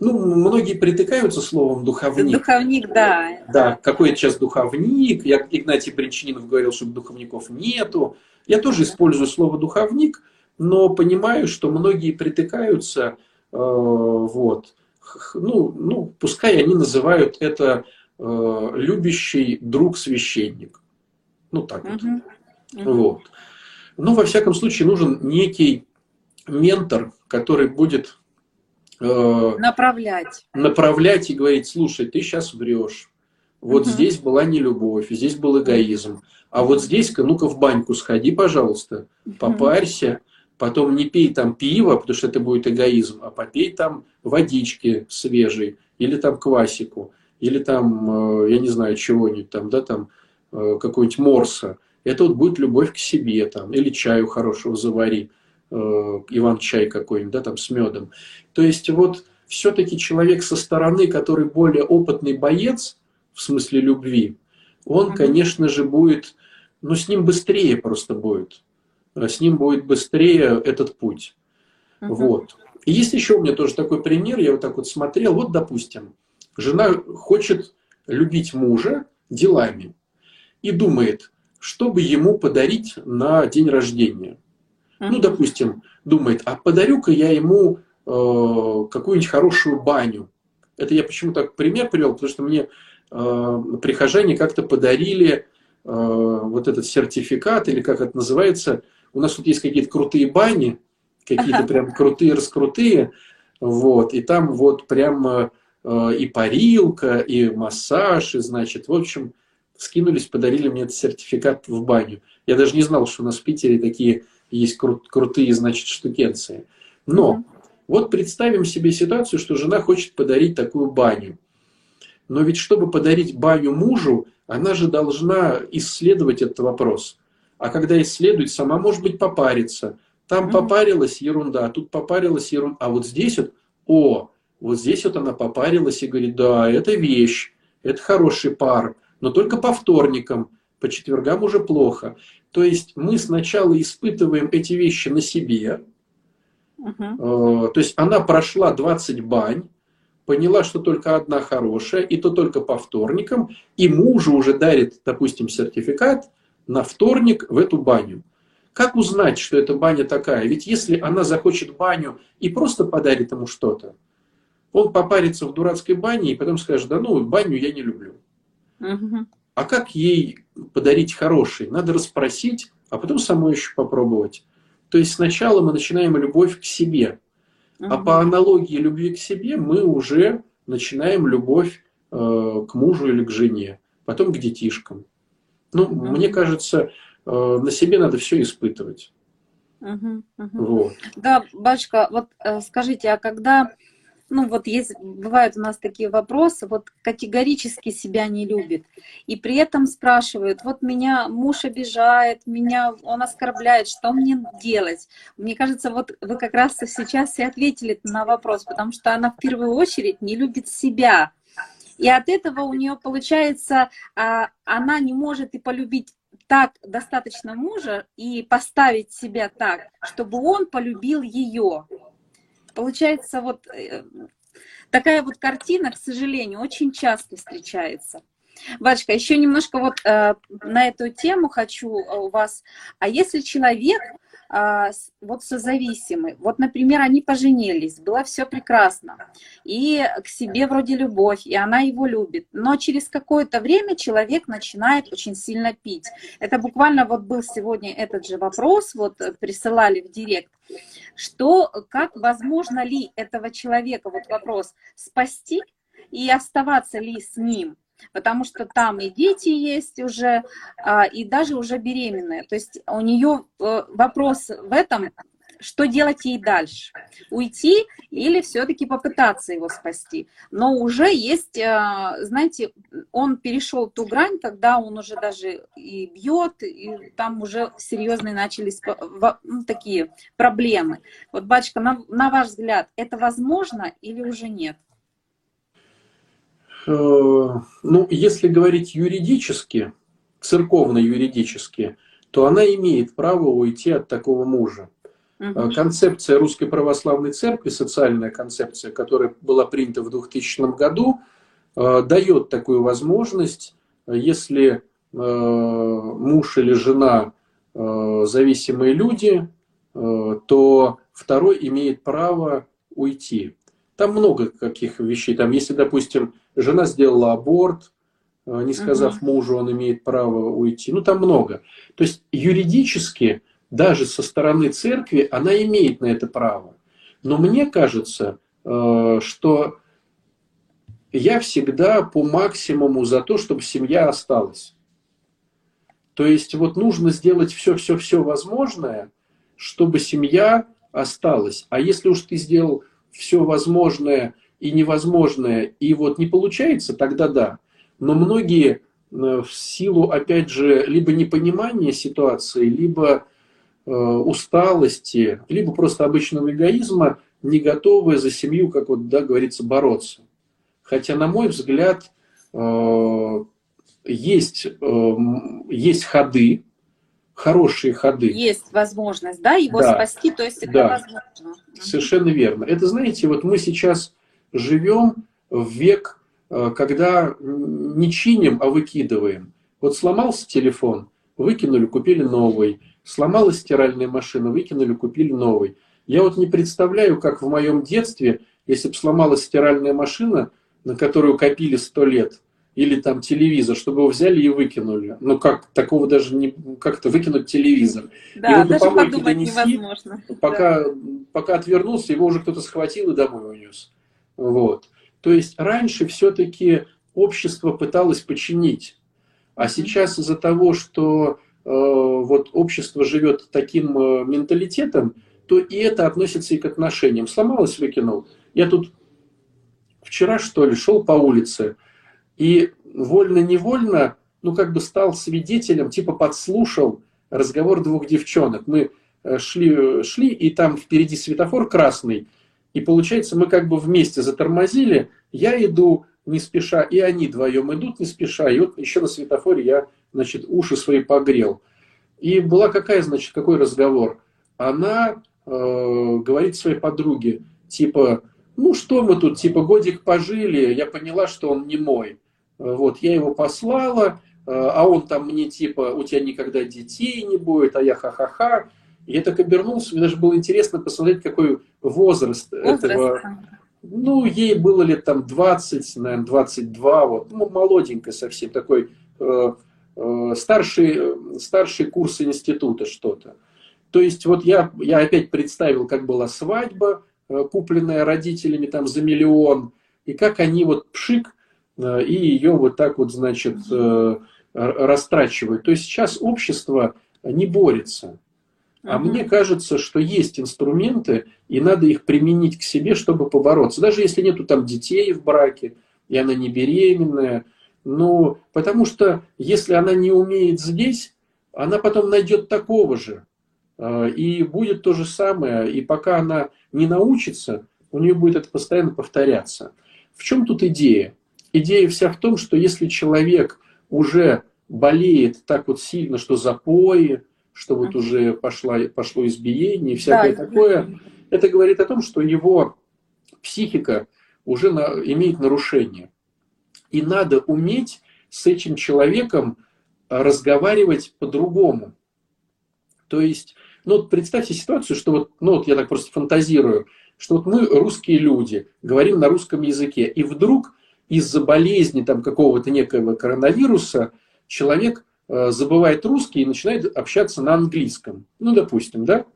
Ну, многие притыкаются словом духовник. Духовник, да. Да, какой это сейчас духовник. Я, Игнатий Бринчанинов говорил, что духовников нету. Я тоже использую слово духовник, но понимаю, что многие притыкаются, э, вот. Ну, ну, пускай они называют это э, любящий друг священник. Ну, так вот. Угу. Вот. Ну, во всяком случае, нужен некий ментор, который будет э, направлять. направлять и говорить, слушай, ты сейчас врешь. Вот угу. здесь была не любовь, здесь был эгоизм. А вот здесь-ка, ну-ка в баньку сходи, пожалуйста, попарься, потом не пей там пиво, потому что это будет эгоизм, а попей там водички свежей, или там квасику, или там, э, я не знаю, чего-нибудь там, да, там, э, какой-нибудь морса. Это вот будет любовь к себе, там, или чаю хорошего завари. Э, Иван-чай какой-нибудь, да, там с медом. То есть вот все-таки человек со стороны, который более опытный боец, в смысле любви, он, mm-hmm. конечно же, будет, ну, с ним быстрее просто будет. Э, с ним будет быстрее этот путь. Mm-hmm. Вот. И есть еще у меня тоже такой пример, я вот так вот смотрел, вот, допустим, жена хочет любить мужа делами и думает, чтобы ему подарить на день рождения. Ну, допустим, думает, а подарю-ка я ему э, какую-нибудь хорошую баню. Это я почему так пример привел, потому что мне э, прихожане как-то подарили э, вот этот сертификат, или как это называется. У нас тут есть какие-то крутые бани, какие-то прям крутые-раскрутые, вот, и там вот прям э, и парилка, и массаж, и, значит, в общем, скинулись, подарили мне этот сертификат в баню. Я даже не знал, что у нас в Питере такие есть кру- крутые, значит, штукенции. Но вот представим себе ситуацию, что жена хочет подарить такую баню. Но ведь чтобы подарить баню мужу, она же должна исследовать этот вопрос. А когда исследует, сама, может быть, попарится. Там попарилась ерунда, а тут попарилась ерунда. А вот здесь вот, о, вот здесь вот она попарилась и говорит, да, это вещь, это хороший пар, но только по вторникам, по четвергам уже плохо. То есть мы сначала испытываем эти вещи на себе. Uh-huh. То есть она прошла 20 бань, поняла, что только одна хорошая, и то только по вторникам, и мужу уже дарит, допустим, сертификат на вторник в эту баню. Как узнать, что эта баня такая? Ведь если она захочет баню и просто подарит ему что-то, он попарится в дурацкой бане и потом скажет, да ну, баню я не люблю. Угу. А как ей подарить хороший? Надо расспросить, а потом самой еще попробовать. То есть сначала мы начинаем любовь к себе, угу. а по аналогии любви к себе мы уже начинаем любовь э, к мужу или к жене, потом к детишкам. Ну, угу. мне кажется, э, на себе надо все испытывать. Угу, угу. Вот. Да, батюшка, вот э, скажите, а когда ну вот есть, бывают у нас такие вопросы, вот категорически себя не любит, и при этом спрашивают, вот меня муж обижает, меня он оскорбляет, что мне делать? Мне кажется, вот вы как раз сейчас и ответили на вопрос, потому что она в первую очередь не любит себя, и от этого у нее получается, а, она не может и полюбить так достаточно мужа и поставить себя так, чтобы он полюбил ее. Получается, вот э, такая вот картина, к сожалению, очень часто встречается. Батюшка, еще немножко вот э, на эту тему хочу у вас. А если человек вот созависимы. Вот, например, они поженились, было все прекрасно, и к себе вроде любовь, и она его любит, но через какое-то время человек начинает очень сильно пить. Это буквально вот был сегодня этот же вопрос, вот присылали в директ, что, как возможно ли этого человека, вот вопрос, спасти и оставаться ли с ним, потому что там и дети есть уже, а, и даже уже беременные. То есть у нее э, вопрос в этом, что делать ей дальше? Уйти или все-таки попытаться его спасти? Но уже есть, э, знаете, он перешел ту грань, когда он уже даже и бьет, и там уже серьезные начались ну, такие проблемы. Вот, батюшка, на, на ваш взгляд, это возможно или уже нет? Э, ну, если говорить юридически, церковно-юридически, то она имеет право уйти от такого мужа. угу. концепция Русской Православной Церкви, социальная концепция, которая была принята в 2000 году, дает такую возможность, если муж или жена зависимые люди, то второй имеет право уйти. Там много каких вещей. Там, если, допустим, жена сделала аборт, э, не сказав угу. мужу, он имеет право уйти. Ну, там много. То есть юридически, даже со стороны церкви, она имеет на это право. Но мне кажется, э, что я всегда по максимуму за то, чтобы семья осталась. То есть вот нужно сделать все-все-все возможное, чтобы семья осталась. А если уж ты сделал все возможное и невозможное, и вот не получается, тогда да. Но многие э, в силу, опять же, либо непонимания ситуации, либо э, усталости, либо просто обычного эгоизма, не готовы за семью, как вот, да, говорится, бороться. Хотя, на мой взгляд, э, есть, есть ходы, хорошие ходы. Есть возможность, да, его да. спасти, то есть это да. возможно. Совершенно верно. Это, знаете, вот мы сейчас живем в век, э, когда не чиним, а выкидываем. Вот сломался телефон, выкинули, купили новый. Сломалась стиральная машина, выкинули, купили новый. Я вот не представляю, как в моем детстве, если бы сломалась стиральная машина, на которую копили сто лет, или там телевизор, чтобы его взяли и выкинули. Ну как, такого даже не, как-то выкинуть телевизор. Да, его даже подумать донеси, невозможно. Пока, да. пока отвернулся, его уже кто-то схватил и домой унес. Вот. То есть раньше все-таки общество пыталось починить. А сейчас из-за того, что э, вот общество живет таким э, менталитетом, то и это относится и к отношениям. Сломалось, выкинул. Я тут вчера, что ли, шел по улице, и вольно-невольно, ну, как бы стал свидетелем, типа подслушал разговор двух девчонок. Мы э, шли, шли, и там впереди светофор красный, и получается, мы как бы вместе затормозили, я иду не спеша, и они вдвоем идут не спеша, и вот еще на светофоре я, значит, уши свои погрел. И была какая, значит, какой разговор? Она э, говорит своей подруге, типа, ну что мы тут, типа, годик пожили, я поняла, что он не мой. Вот, я его послала, э, а он там мне типа, у тебя никогда детей не будет, а я ха-ха-ха. Я так обернулся, мне даже было интересно посмотреть, какой возраст, возраст. этого. Ну, ей было лет там 20, наверное, 22, вот, ну, молоденькая совсем, такой э, э, старший, старший курс института что-то. То есть вот я, я опять представил, как была свадьба, э, купленная родителями там за миллион, и как они вот пшик, Э, и ее вот так вот, значит, э, растрачивают. То есть сейчас общество не борется. А угу. мне кажется, что есть инструменты, и надо их применить к себе, чтобы побороться. Даже если нету там детей в браке, и она не беременная. Ну, потому что если она не умеет здесь, она потом найдет такого же. Э, и будет то же самое. И пока она не научится, у нее будет это постоянно повторяться. В чем тут идея? Идея вся в том, что если человек уже болеет так вот сильно, что запои, что вот уже пошла, пошло избиение и всякое да, такое, это говорит о том, что его психика уже на, имеет нарушение. И надо уметь с этим человеком разговаривать по-другому. То есть, ну вот представьте ситуацию, что вот, ну вот я так просто фантазирую, что вот мы русские люди, говорим на русском языке, и вдруг из-за болезни там какого-то некого коронавируса человек э, забывает русский и начинает общаться на английском. Ну, допустим, да?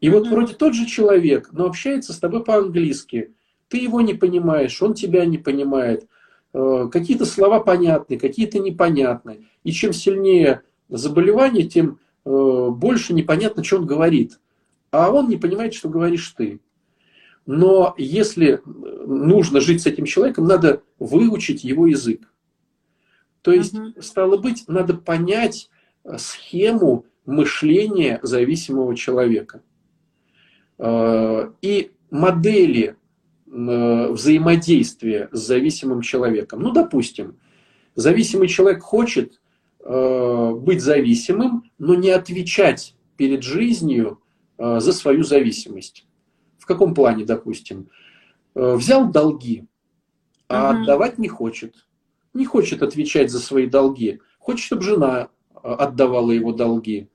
И вот вроде тот же человек, но общается с тобой по-английски. Ты его не понимаешь, он тебя не понимает. Э, какие-то слова понятны, какие-то непонятны. И чем сильнее заболевание, тем э, больше непонятно, что он говорит. А он не понимает, что говоришь ты. Но если нужно жить с этим человеком, надо выучить его язык. То есть, угу. стало быть, надо понять э, схему мышления зависимого человека. Э, и модели э, взаимодействия с зависимым человеком. Ну, допустим, зависимый человек хочет быть зависимым, но не отвечать перед жизнью э, за свою зависимость. В каком плане, допустим? Э, взял долги, а угу. отдавать не хочет. Не хочет отвечать за свои долги. Хочет, чтобы жена отдавала его долги.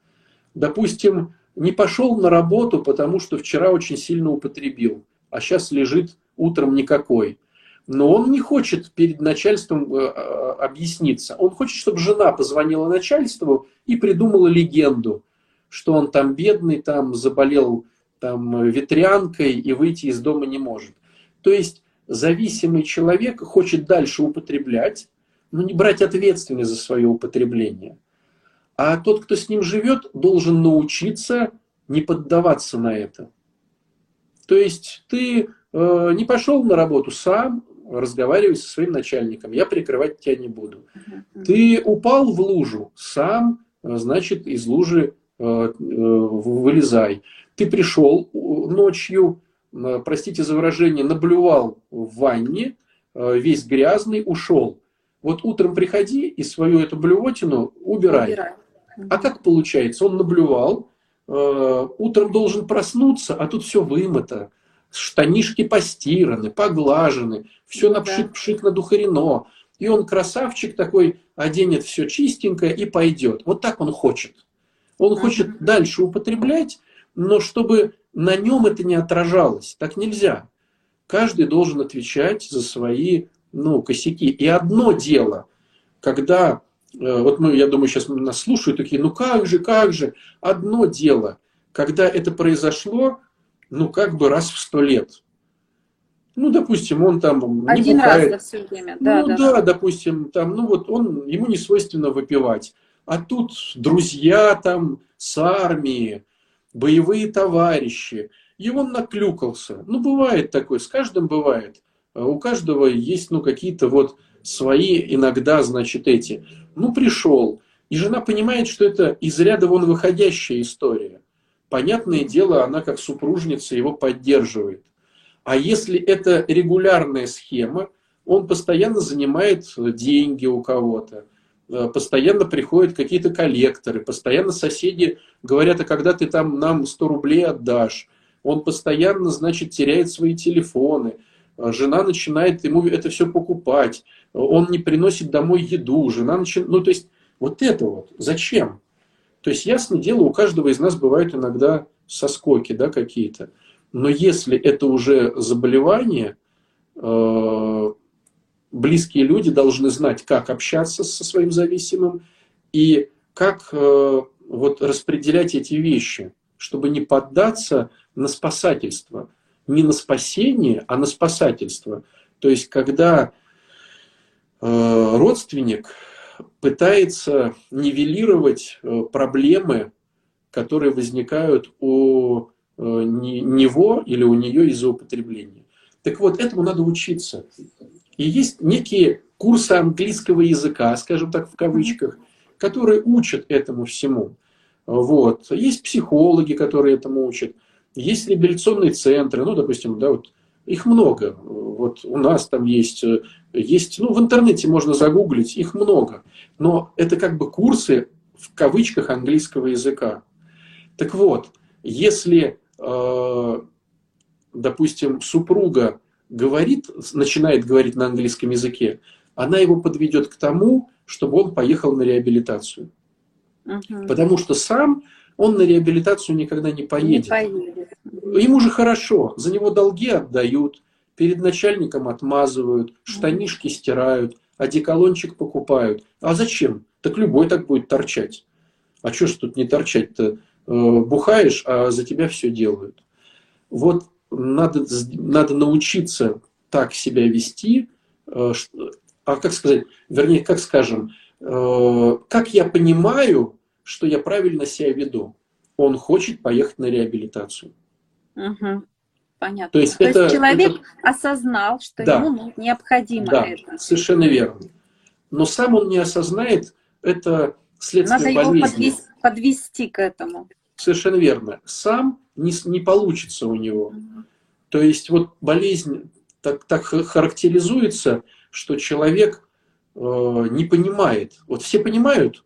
Допустим, не пошел на работу, потому что вчера очень сильно употребил, а сейчас лежит утром никакой. Но он не хочет перед начальством э, э, объясниться. Он хочет, чтобы жена позвонила начальству и придумала легенду, что он там бедный, там заболел там, ветрянкой и выйти из дома не может. То есть зависимый человек хочет дальше употреблять, но не брать ответственность за свое употребление. А тот, кто с ним живет, должен научиться не поддаваться на это. То есть ты э, не пошел на работу сам, разговаривай со своим начальником, я прикрывать тебя не буду. Ты упал в лужу, сам, э, значит, из лужи э, э, вылезай. Ты пришел ночью, простите за выражение, наблювал в ванне, весь грязный, ушел. Вот утром приходи и свою эту блювотину убирай. убирай. А как получается? Он наблювал, утром должен проснуться, а тут все вымыто штанишки постираны, поглажены, все ну, напшик-пшик да. надухарено. И он красавчик такой, оденет все чистенькое и пойдет. Вот так он хочет. Он хочет дальше употреблять, но чтобы на нем это не отражалось. Так нельзя. Каждый должен отвечать за свои ну, косяки. И одно дело, когда, э, вот мы, я думаю, сейчас нас слушают такие, ну как же, как же. Одно дело, когда это произошло, ну, как бы раз в сто лет. Ну, допустим, он там Один бухает. раз за все время. Да, ну, да, да, допустим, там, ну, вот он, ему не свойственно выпивать. А тут друзья там с армии, боевые товарищи. И он наклюкался. Ну, бывает такое, с каждым бывает. А у каждого есть, ну, какие-то вот свои иногда, значит, эти. Ну, пришел. И жена понимает, что это из ряда вон выходящая история понятное дело, она как супружница его поддерживает. А если это регулярная схема, он постоянно занимает деньги у кого-то, постоянно приходят какие-то коллекторы, постоянно соседи говорят, а когда ты там нам 100 рублей отдашь, он постоянно, значит, теряет свои телефоны, э, жена начинает ему это все покупать, он не приносит домой еду, жена начинает, ну то есть вот это вот, зачем? То есть, ясное дело, у каждого из нас бывают иногда соскоки да, какие-то. Но если это уже заболевание, э, близкие люди должны знать, как общаться со своим зависимым и как э, вот распределять эти вещи, чтобы не поддаться на спасательство. Не на спасение, а на спасательство. То есть, когда э, родственник пытается нивелировать э, проблемы, которые возникают у э, него или у нее из-за употребления. Так вот, этому надо учиться. И есть некие курсы английского языка, скажем так, в кавычках, которые учат этому всему. Вот. Есть психологи, которые этому учат. Есть реабилитационные центры, ну, допустим, да, вот их много. Вот у нас там есть, есть, ну, в интернете можно загуглить, их много. Но это как бы курсы в кавычках английского языка. Так вот, если, э, допустим, супруга говорит, начинает говорить на английском языке, она его подведет к тому, чтобы он поехал на реабилитацию. Угу. Потому что сам он на реабилитацию никогда не поедет. Не поедет. Ему же хорошо, за него долги отдают, перед начальником отмазывают, штанишки стирают, одеколончик покупают. А зачем? Так любой так будет торчать. А что ж тут не торчать-то? Э, бухаешь, а за тебя все делают. Вот надо, надо научиться так себя вести, э, а как сказать, вернее, как скажем, э, как я понимаю, что я правильно себя веду. Он хочет поехать на реабилитацию. Угу. Понятно. То есть, То это, есть человек это... осознал, что да, ему необходимо да, это. Совершенно верно. Но сам он не осознает, это следствие Надо болезни. Его подвести, подвести к этому. Совершенно верно. Сам не, не получится у него. То есть вот болезнь так, так характеризуется, что человек э, не понимает. Вот все понимают,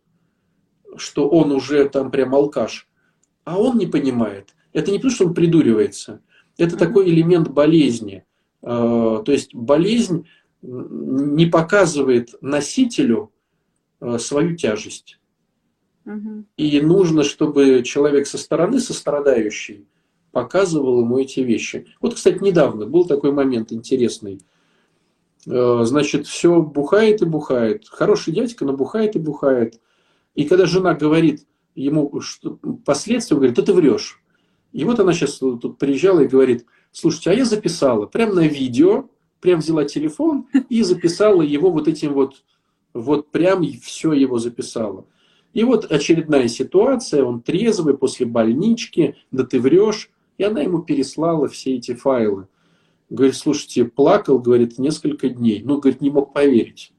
что он уже там прям алкаш, а он не понимает. это не потому, что он придуривается. Это такой элемент болезни. То есть болезнь не показывает носителю свою тяжесть. И нужно, чтобы человек со стороны, сострадающий, показывал ему эти вещи. Вот, кстати, недавно был такой момент интересный. Э, значит, все бухает и бухает. Хороший дядька, но бухает и бухает. И когда жена говорит ему что, последствия, он говорит, да ты врешь. И вот она сейчас тут приезжала и говорит, слушайте, а я записала прямо на видео, прям взяла телефон и записала его вот этим вот, вот прям все его записала. И вот очередная ситуация, он трезвый после больнички, да ты врешь, и она ему переслала все эти файлы. Говорит, слушайте, плакал, говорит, несколько дней. Ну, говорит, не мог поверить.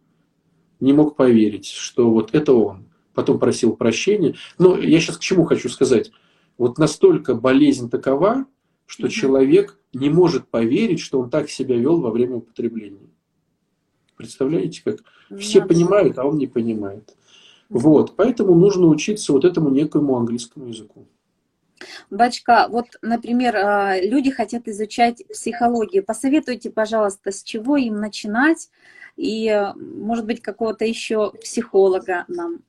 Не мог поверить, что вот это он. Потом просил прощения. Но я сейчас к чему хочу сказать. Вот настолько болезнь такова, что человек не может поверить, что он так себя вел во время употребления. Представляете, как все понимают, а он не понимает. Вот, поэтому нужно учиться вот этому некому английскому языку. Бачка, вот, например, а, люди хотят изучать психологию. Посоветуйте, пожалуйста, с чего им начинать, и, может быть, какого-то еще психолога нам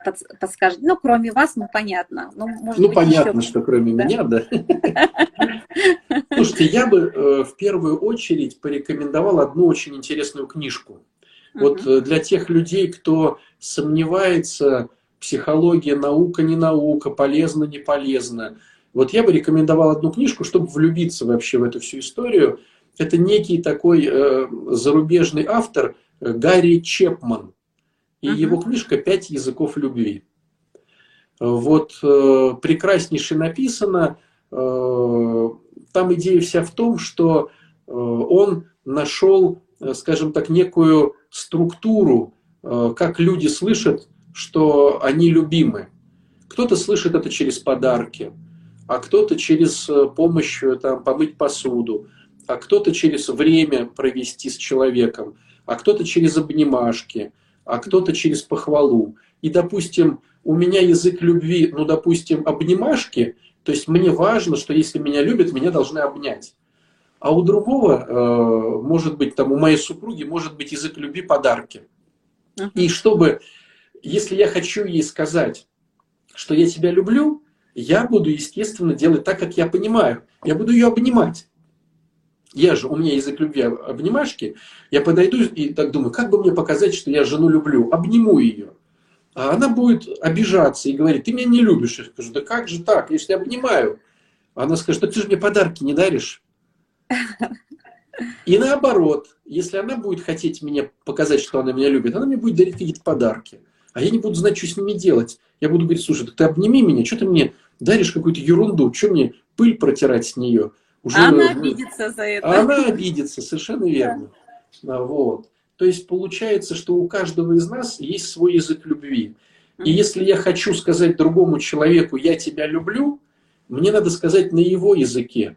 подскажет. Ну, кроме вас, ну, понятно. Ну, может ну быть, понятно, еще... что кроме да? меня, да. Слушайте, я бы э, в первую очередь порекомендовал одну очень интересную книжку. Вот э, для тех людей, кто сомневается, психология, наука, не наука, полезно, не полезно. Вот я бы рекомендовал одну книжку, чтобы влюбиться вообще в эту всю историю. Это некий такой э, зарубежный автор э, Гарри Чепман. И uh-huh. его книжка «Пять языков любви». Вот э, прекраснейше написано. Э, там идея вся в том, что э, он нашел, скажем так, некую структуру, э, как люди слышат, что они любимы. Кто-то слышит это через подарки, а кто-то через э, помощь там, помыть посуду, а кто-то через время провести с человеком, а кто-то через обнимашки, а кто-то через похвалу. И, допустим, у меня язык любви, ну, допустим, обнимашки, то есть мне важно, что если меня любят, меня должны обнять. А у другого, э, может быть, там у моей супруги, может быть язык любви подарки. И чтобы, если я хочу ей сказать, что я тебя люблю, я буду, естественно, делать так, как я понимаю. Я буду ее обнимать. Я же, у меня язык любви обнимашки, я подойду и так думаю, как бы мне показать, что я жену люблю? Обниму ее. А она будет обижаться и говорить, ты меня не любишь. Я скажу, да как же так, я же тебя обнимаю. Она скажет, да ты же мне подарки не даришь. И наоборот, если она будет хотеть мне показать, что она меня любит, она мне будет дарить какие-то подарки. А я не буду знать, что с ними делать. Я буду говорить, слушай, ты обними меня, что ты мне даришь какую-то ерунду, что мне пыль протирать с нее? Уже, она обидится за это. А она обидится, совершенно верно. Да. Вот. То есть получается, что у каждого из нас есть свой язык любви. И если я хочу сказать другому человеку, я тебя люблю, мне надо сказать на его языке.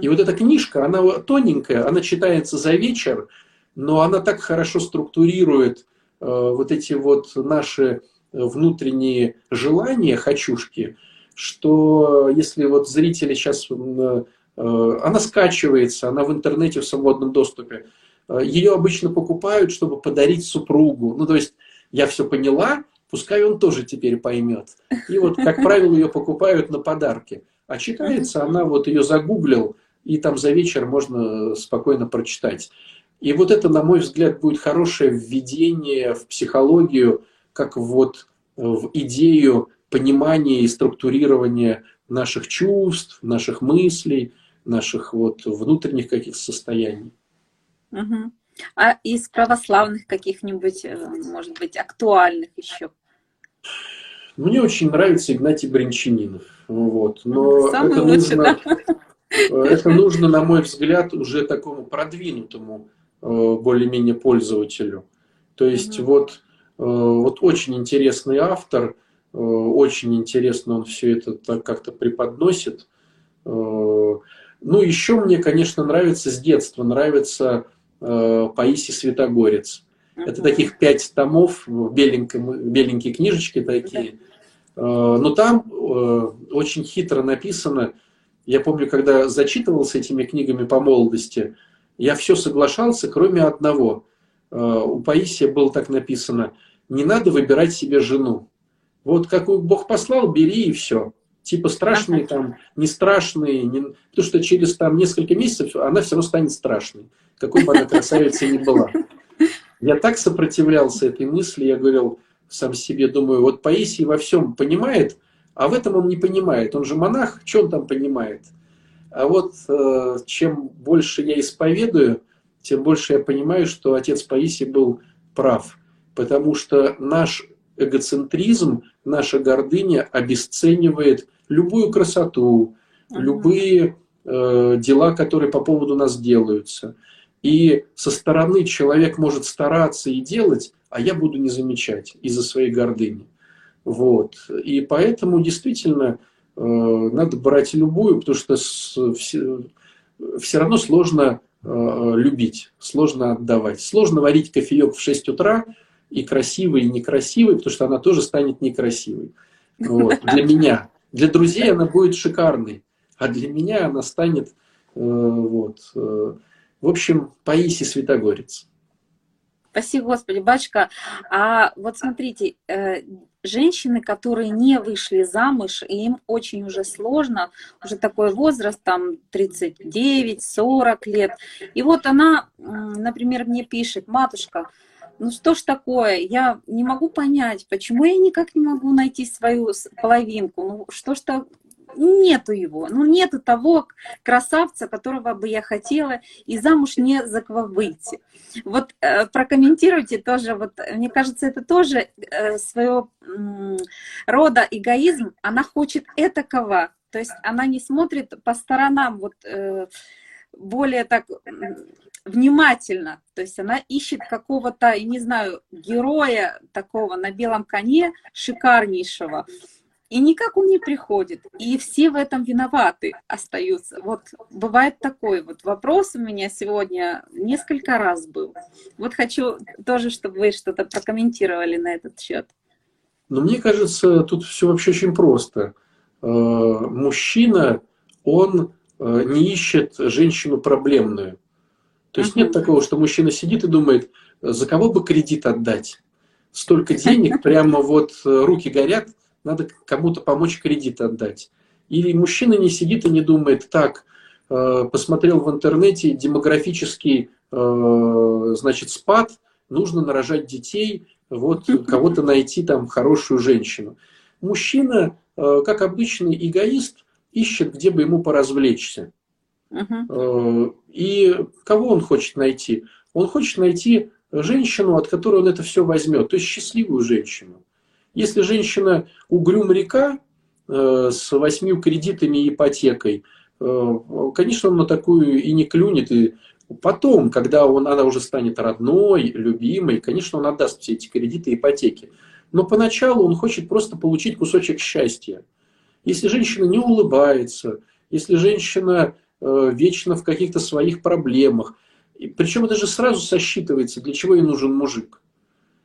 И вот эта книжка, она тоненькая, она читается за вечер, но она так хорошо структурирует э, вот эти вот наши внутренние желания, хочушки, что если вот зрители сейчас, э, она скачивается, она в интернете в свободном доступе, э, ее обычно покупают, чтобы подарить супругу. Ну, то есть я все поняла, пускай он тоже теперь поймет. И вот, как правило, ее покупают на подарки. А читается она, вот ее загуглил, и там за вечер можно спокойно прочитать. И вот это, на мой взгляд, будет хорошее введение в психологию, как вот в идею понимания и структурирования наших чувств, наших мыслей, наших вот внутренних каких-то состояний. Угу. А из православных каких-нибудь, э, может быть, актуальных еще? Мне очень нравится Игнатий Бринчанинов. Вот. Но Самый это лучший, нужно, да? это нужно, на мой взгляд, уже такому продвинутому э, более-менее пользователю. То есть угу. вот, э, вот очень интересный автор, э, очень интересно он все это так как-то преподносит. Ну, еще мне, конечно, нравится с детства, нравится Паисий Святогорец. Это таких пять томов, беленькие, беленькие книжечки такие. Э, но там э, очень хитро написано, Я помню, когда зачитывался этими книгами по молодости, я все соглашался, кроме одного. Э, у Паисия было так написано, не надо выбирать себе жену. Вот какую Бог послал, бери и все. Типа страшные там, не страшные, не... потому что через там несколько месяцев она все равно станет страшной, какой бы она красавицей ни была. Я так сопротивлялся этой мысли, я говорил сам себе, думаю, вот Паисий во всем понимает, а в этом он не понимает. Он же монах, что он там понимает? А вот э, чем больше я исповедую, тем больше я понимаю, что отец Паисий был прав. Потому что наш эгоцентризм, наша гордыня обесценивает любую красоту, любые э, дела, которые по поводу нас делаются. И со стороны человек может стараться и делать, а я буду не замечать из-за своей гордыни. Вот. И поэтому действительно э, надо брать любую, потому что с, все, все равно сложно э, любить, сложно отдавать. Сложно варить кофеек в 6 утра, и красивый, и некрасивый, потому что она тоже станет некрасивой. Вот. Для меня. Для друзей она будет шикарной, а для меня она станет э, вот, э, в общем, Паисий Святогорец. Спасибо, Господи, батюшка. А вот смотрите, э, женщины, которые не вышли замуж, им очень уже сложно, уже такой возраст, там 39-40 лет. И вот она, например, мне пишет, матушка, ну что ж такое, я не могу понять, почему я никак не могу найти свою половинку, ну что ж то нету его, ну нету того красавца, которого бы я хотела, и замуж не за кого выйти. Вот э, прокомментируйте тоже, вот мне кажется, это тоже э, своего э, рода эгоизм, она хочет этакого, то есть она не смотрит по сторонам, вот э, более так внимательно, то есть она ищет какого-то, не знаю, героя такого на белом коне шикарнейшего, и никак он не приходит. И все в этом виноваты остаются. Вот бывает такой вот вопрос у меня сегодня несколько раз был. Вот хочу тоже, чтобы вы что-то прокомментировали на этот счет. Ну, мне кажется, тут все вообще очень просто. Э, мужчина, он э, не ищет женщину проблемную. То есть нет такого, что мужчина сидит и думает, за кого бы кредит отдать? Столько денег, прямо вот э, руки горят, надо кому-то помочь кредит отдать. Или мужчина не сидит и не думает, так, э, посмотрел в интернете демографический, э, значит, спад, нужно нарожать детей, вот кого-то найти там хорошую женщину. Мужчина, э, как обычный эгоист, ищет, где бы ему поразвлечься. И кого он хочет найти? Он хочет найти женщину, от которой он это все возьмет, то есть счастливую женщину. Если женщина угрюм река э, с восьмью кредитами и ипотекой, э, конечно, он на такую и не клюнет. И потом, когда он, она уже станет родной, любимой, конечно, он отдаст все эти кредиты и ипотеки. Но поначалу он хочет просто получить кусочек счастья. Если женщина не улыбается, если женщина э, вечно в каких-то своих проблемах, причем это же сразу сосчитывается, для чего ей нужен мужик.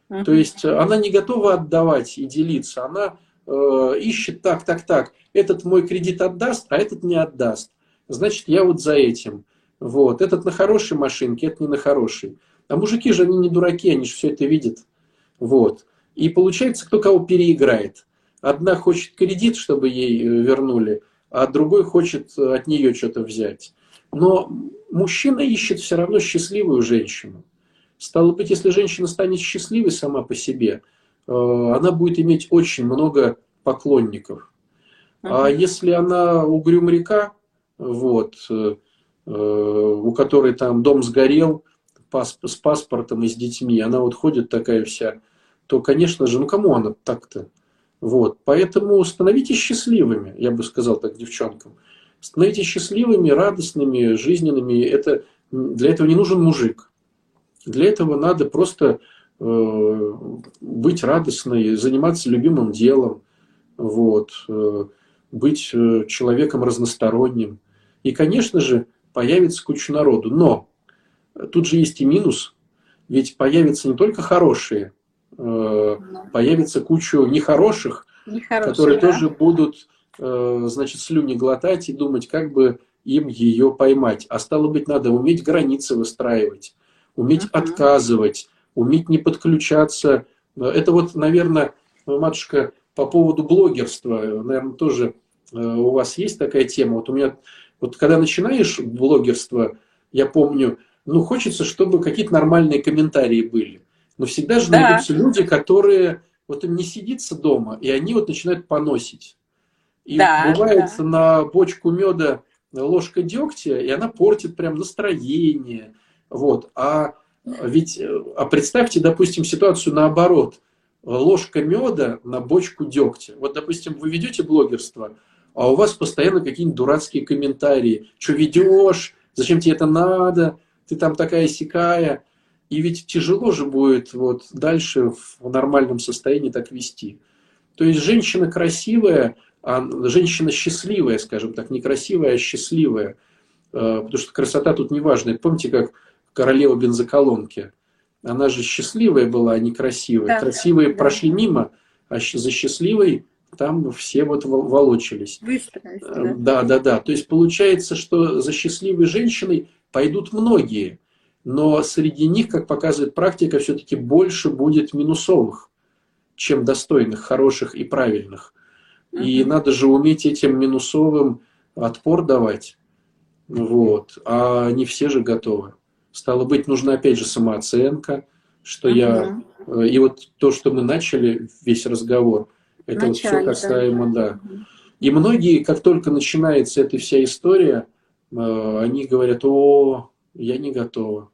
Uh-huh. То есть э, она не готова отдавать и делиться, она э, ищет так, так, так. Этот мой кредит отдаст, а этот не отдаст. Значит, я вот за этим. Вот. Этот на хорошей машинке, этот не на хорошей. А мужики же, они не дураки, они же все это видят. Вот. И получается, кто кого переиграет. Одна хочет кредит, чтобы ей э, вернули, а другой хочет э, от нее что-то взять. Но мужчина ищет все равно счастливую женщину. Стало быть, если женщина станет счастливой сама по себе, э, она будет иметь очень много поклонников. А если она угрюм река, вот, э, э, у которой там дом сгорел с паспортом и с детьми, она вот ходит такая вся, то, конечно же, ну кому она так-то? Вот. Поэтому становитесь счастливыми, я бы сказал так девчонкам. Становитесь счастливыми, радостными, жизненными. Это, для этого не нужен мужик. Для этого надо просто э, быть радостной, заниматься любимым делом, вот, э, быть э, человеком разносторонним. И, конечно же, появится куча народу. Но тут же есть и минус, ведь появятся не только хорошие, э, появится куча нехороших, нехорошие которые да? тоже будут э, значит, слюни глотать и думать, как бы им ее поймать. А стало быть, надо уметь границы выстраивать, уметь uh-huh. отказывать, уметь не подключаться. Это вот, наверное, матушка, по поводу блогерства, наверное, тоже э, у вас есть такая тема. Вот у меня, вот когда начинаешь блогерство, я помню, ну, хочется, чтобы какие-то нормальные комментарии были. Но всегда же да. найдутся люди, которые вот им не сидится дома, и они вот начинают поносить. И да, бывает да. на бочку меда ложка дегтя, и она портит прям настроение. Вот. А ведь, а представьте, допустим, ситуацию наоборот. Ложка меда на бочку дегтя. Вот, допустим, вы ведете блогерство, а у вас постоянно какие-нибудь дурацкие комментарии. Что ведешь? Зачем тебе это надо? Ты там такая сякая. И ведь тяжело же будет вот дальше в нормальном состоянии так вести. То есть женщина красивая, а женщина счастливая, скажем так, не красивая, а счастливая. Э, потому что красота тут не важна. Помните, как королева бензоколонки? Она же счастливая была, а не красивая. Да, Красивые да. прошли мимо, а за счастливой там все вот волочились. Выстроились, э, да. да, да, да. То есть получается, что за счастливой женщиной пойдут многие но среди них, как показывает практика, все-таки больше будет минусовых, чем достойных, хороших и правильных. Uh-huh. И надо же уметь этим минусовым отпор давать. Вот. А не все же готовы. Стало быть, нужна опять же самооценка, что я... Э, и вот то, что мы начали, весь разговор, это Начали, вот все касаемо, да. да. И многие, как только начинается эта вся история, э, они говорят, о, я не готова.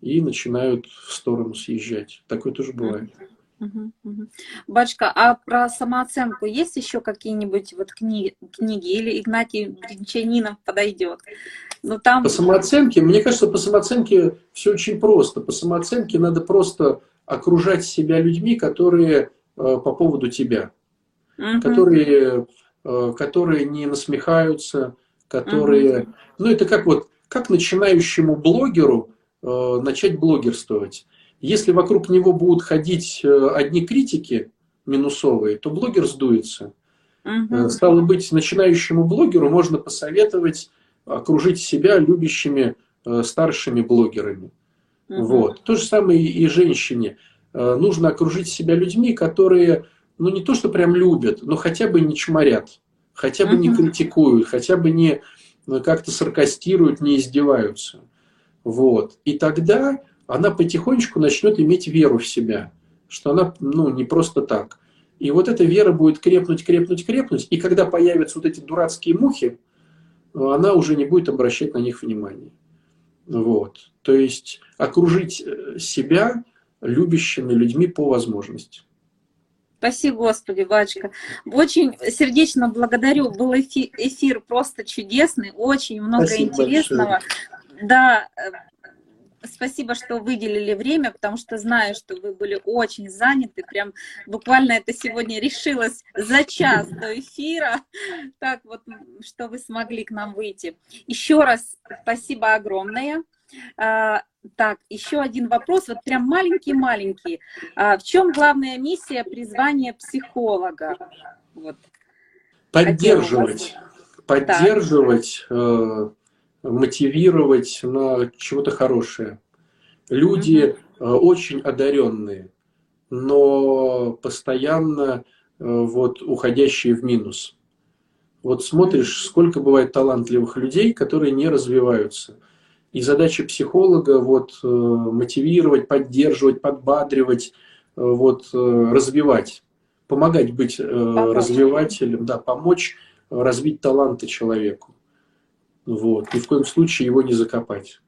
И начинают в сторону съезжать. Такое тоже бывает. Угу, угу. Бачка, а про самооценку есть еще какие-нибудь вот книги, книги или Игнатий Бринчанинов подойдет? Ну, там... По самооценке, мне кажется, по самооценке все очень просто. По самооценке надо просто окружать себя людьми, которые э, по поводу тебя, угу. которые, э, которые не насмехаются, которые... Угу. Ну, это как вот, как начинающему блогеру Э, начать блогерствовать. Если вокруг него будут ходить одни критики минусовые, то блогер сдуется. Угу. Стало быть, начинающему блогеру можно посоветовать окружить себя любящими старшими блогерами. Угу. Вот. То же самое и женщине. Нужно окружить себя людьми, которые, ну не то что прям любят, но хотя бы не чморят, хотя бы угу. не критикуют, хотя бы не как-то саркастируют, не издеваются. Вот. И тогда она потихонечку начнет иметь веру в себя, что она ну, не просто так. И вот эта вера будет крепнуть, крепнуть, крепнуть. И когда появятся вот эти дурацкие мухи, она уже не будет обращать на них внимания. Вот. То есть окружить э, себя любящими людьми по возможности. Спасибо, Господи, батюшка. Очень сердечно благодарю. Был эфир, эфир просто чудесный, очень много Спасибо интересного. Большое. Да, э, спасибо, что выделили время, потому что знаю, что вы были очень заняты. Прям буквально это сегодня решилось за час до эфира. Так вот, что вы смогли к нам выйти. Еще раз спасибо огромное. А, так, еще один вопрос, вот прям маленький-маленький. А, в чем главная миссия призвания психолога? Вот. Поддерживать. Поддерживать. Так мотивировать на чего-то хорошее. Люди mm-hmm. очень одаренные, но постоянно э, вот уходящие в минус. Вот смотришь, сколько бывает талантливых людей, которые не развиваются. И задача психолога вот э, мотивировать, поддерживать, подбадривать, вот развивать, помогать быть помочь. развивателем, да, помочь развить таланты человеку. Вот. Ни в коем случае его не закопать.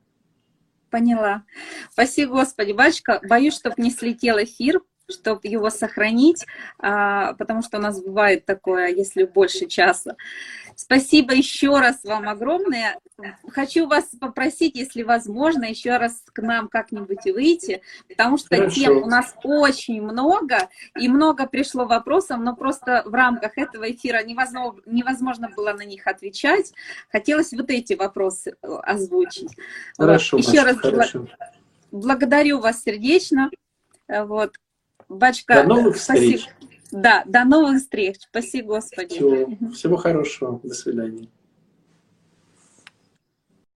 Поняла. Спасибо, Господи. Батюшка, боюсь, чтобы не слетел эфир, чтобы его сохранить, а, потому что у нас бывает такое, если больше часа. Спасибо еще раз вам огромное. Хочу вас попросить, если возможно, еще раз к нам как-нибудь выйти, потому что Хорошо. тем у нас очень много, и много пришло вопросов, но просто в рамках этого эфира невозможно, невозможно было на них отвечать. Хотелось вот эти вопросы э, озвучить. Хорошо, вот. Еще раз хорошо. благодарю вас сердечно. Вот. Бачка, До новых спасибо. встреч. Да, до новых встреч. Спасибо, Господи. Всего, всего хорошего. До свидания.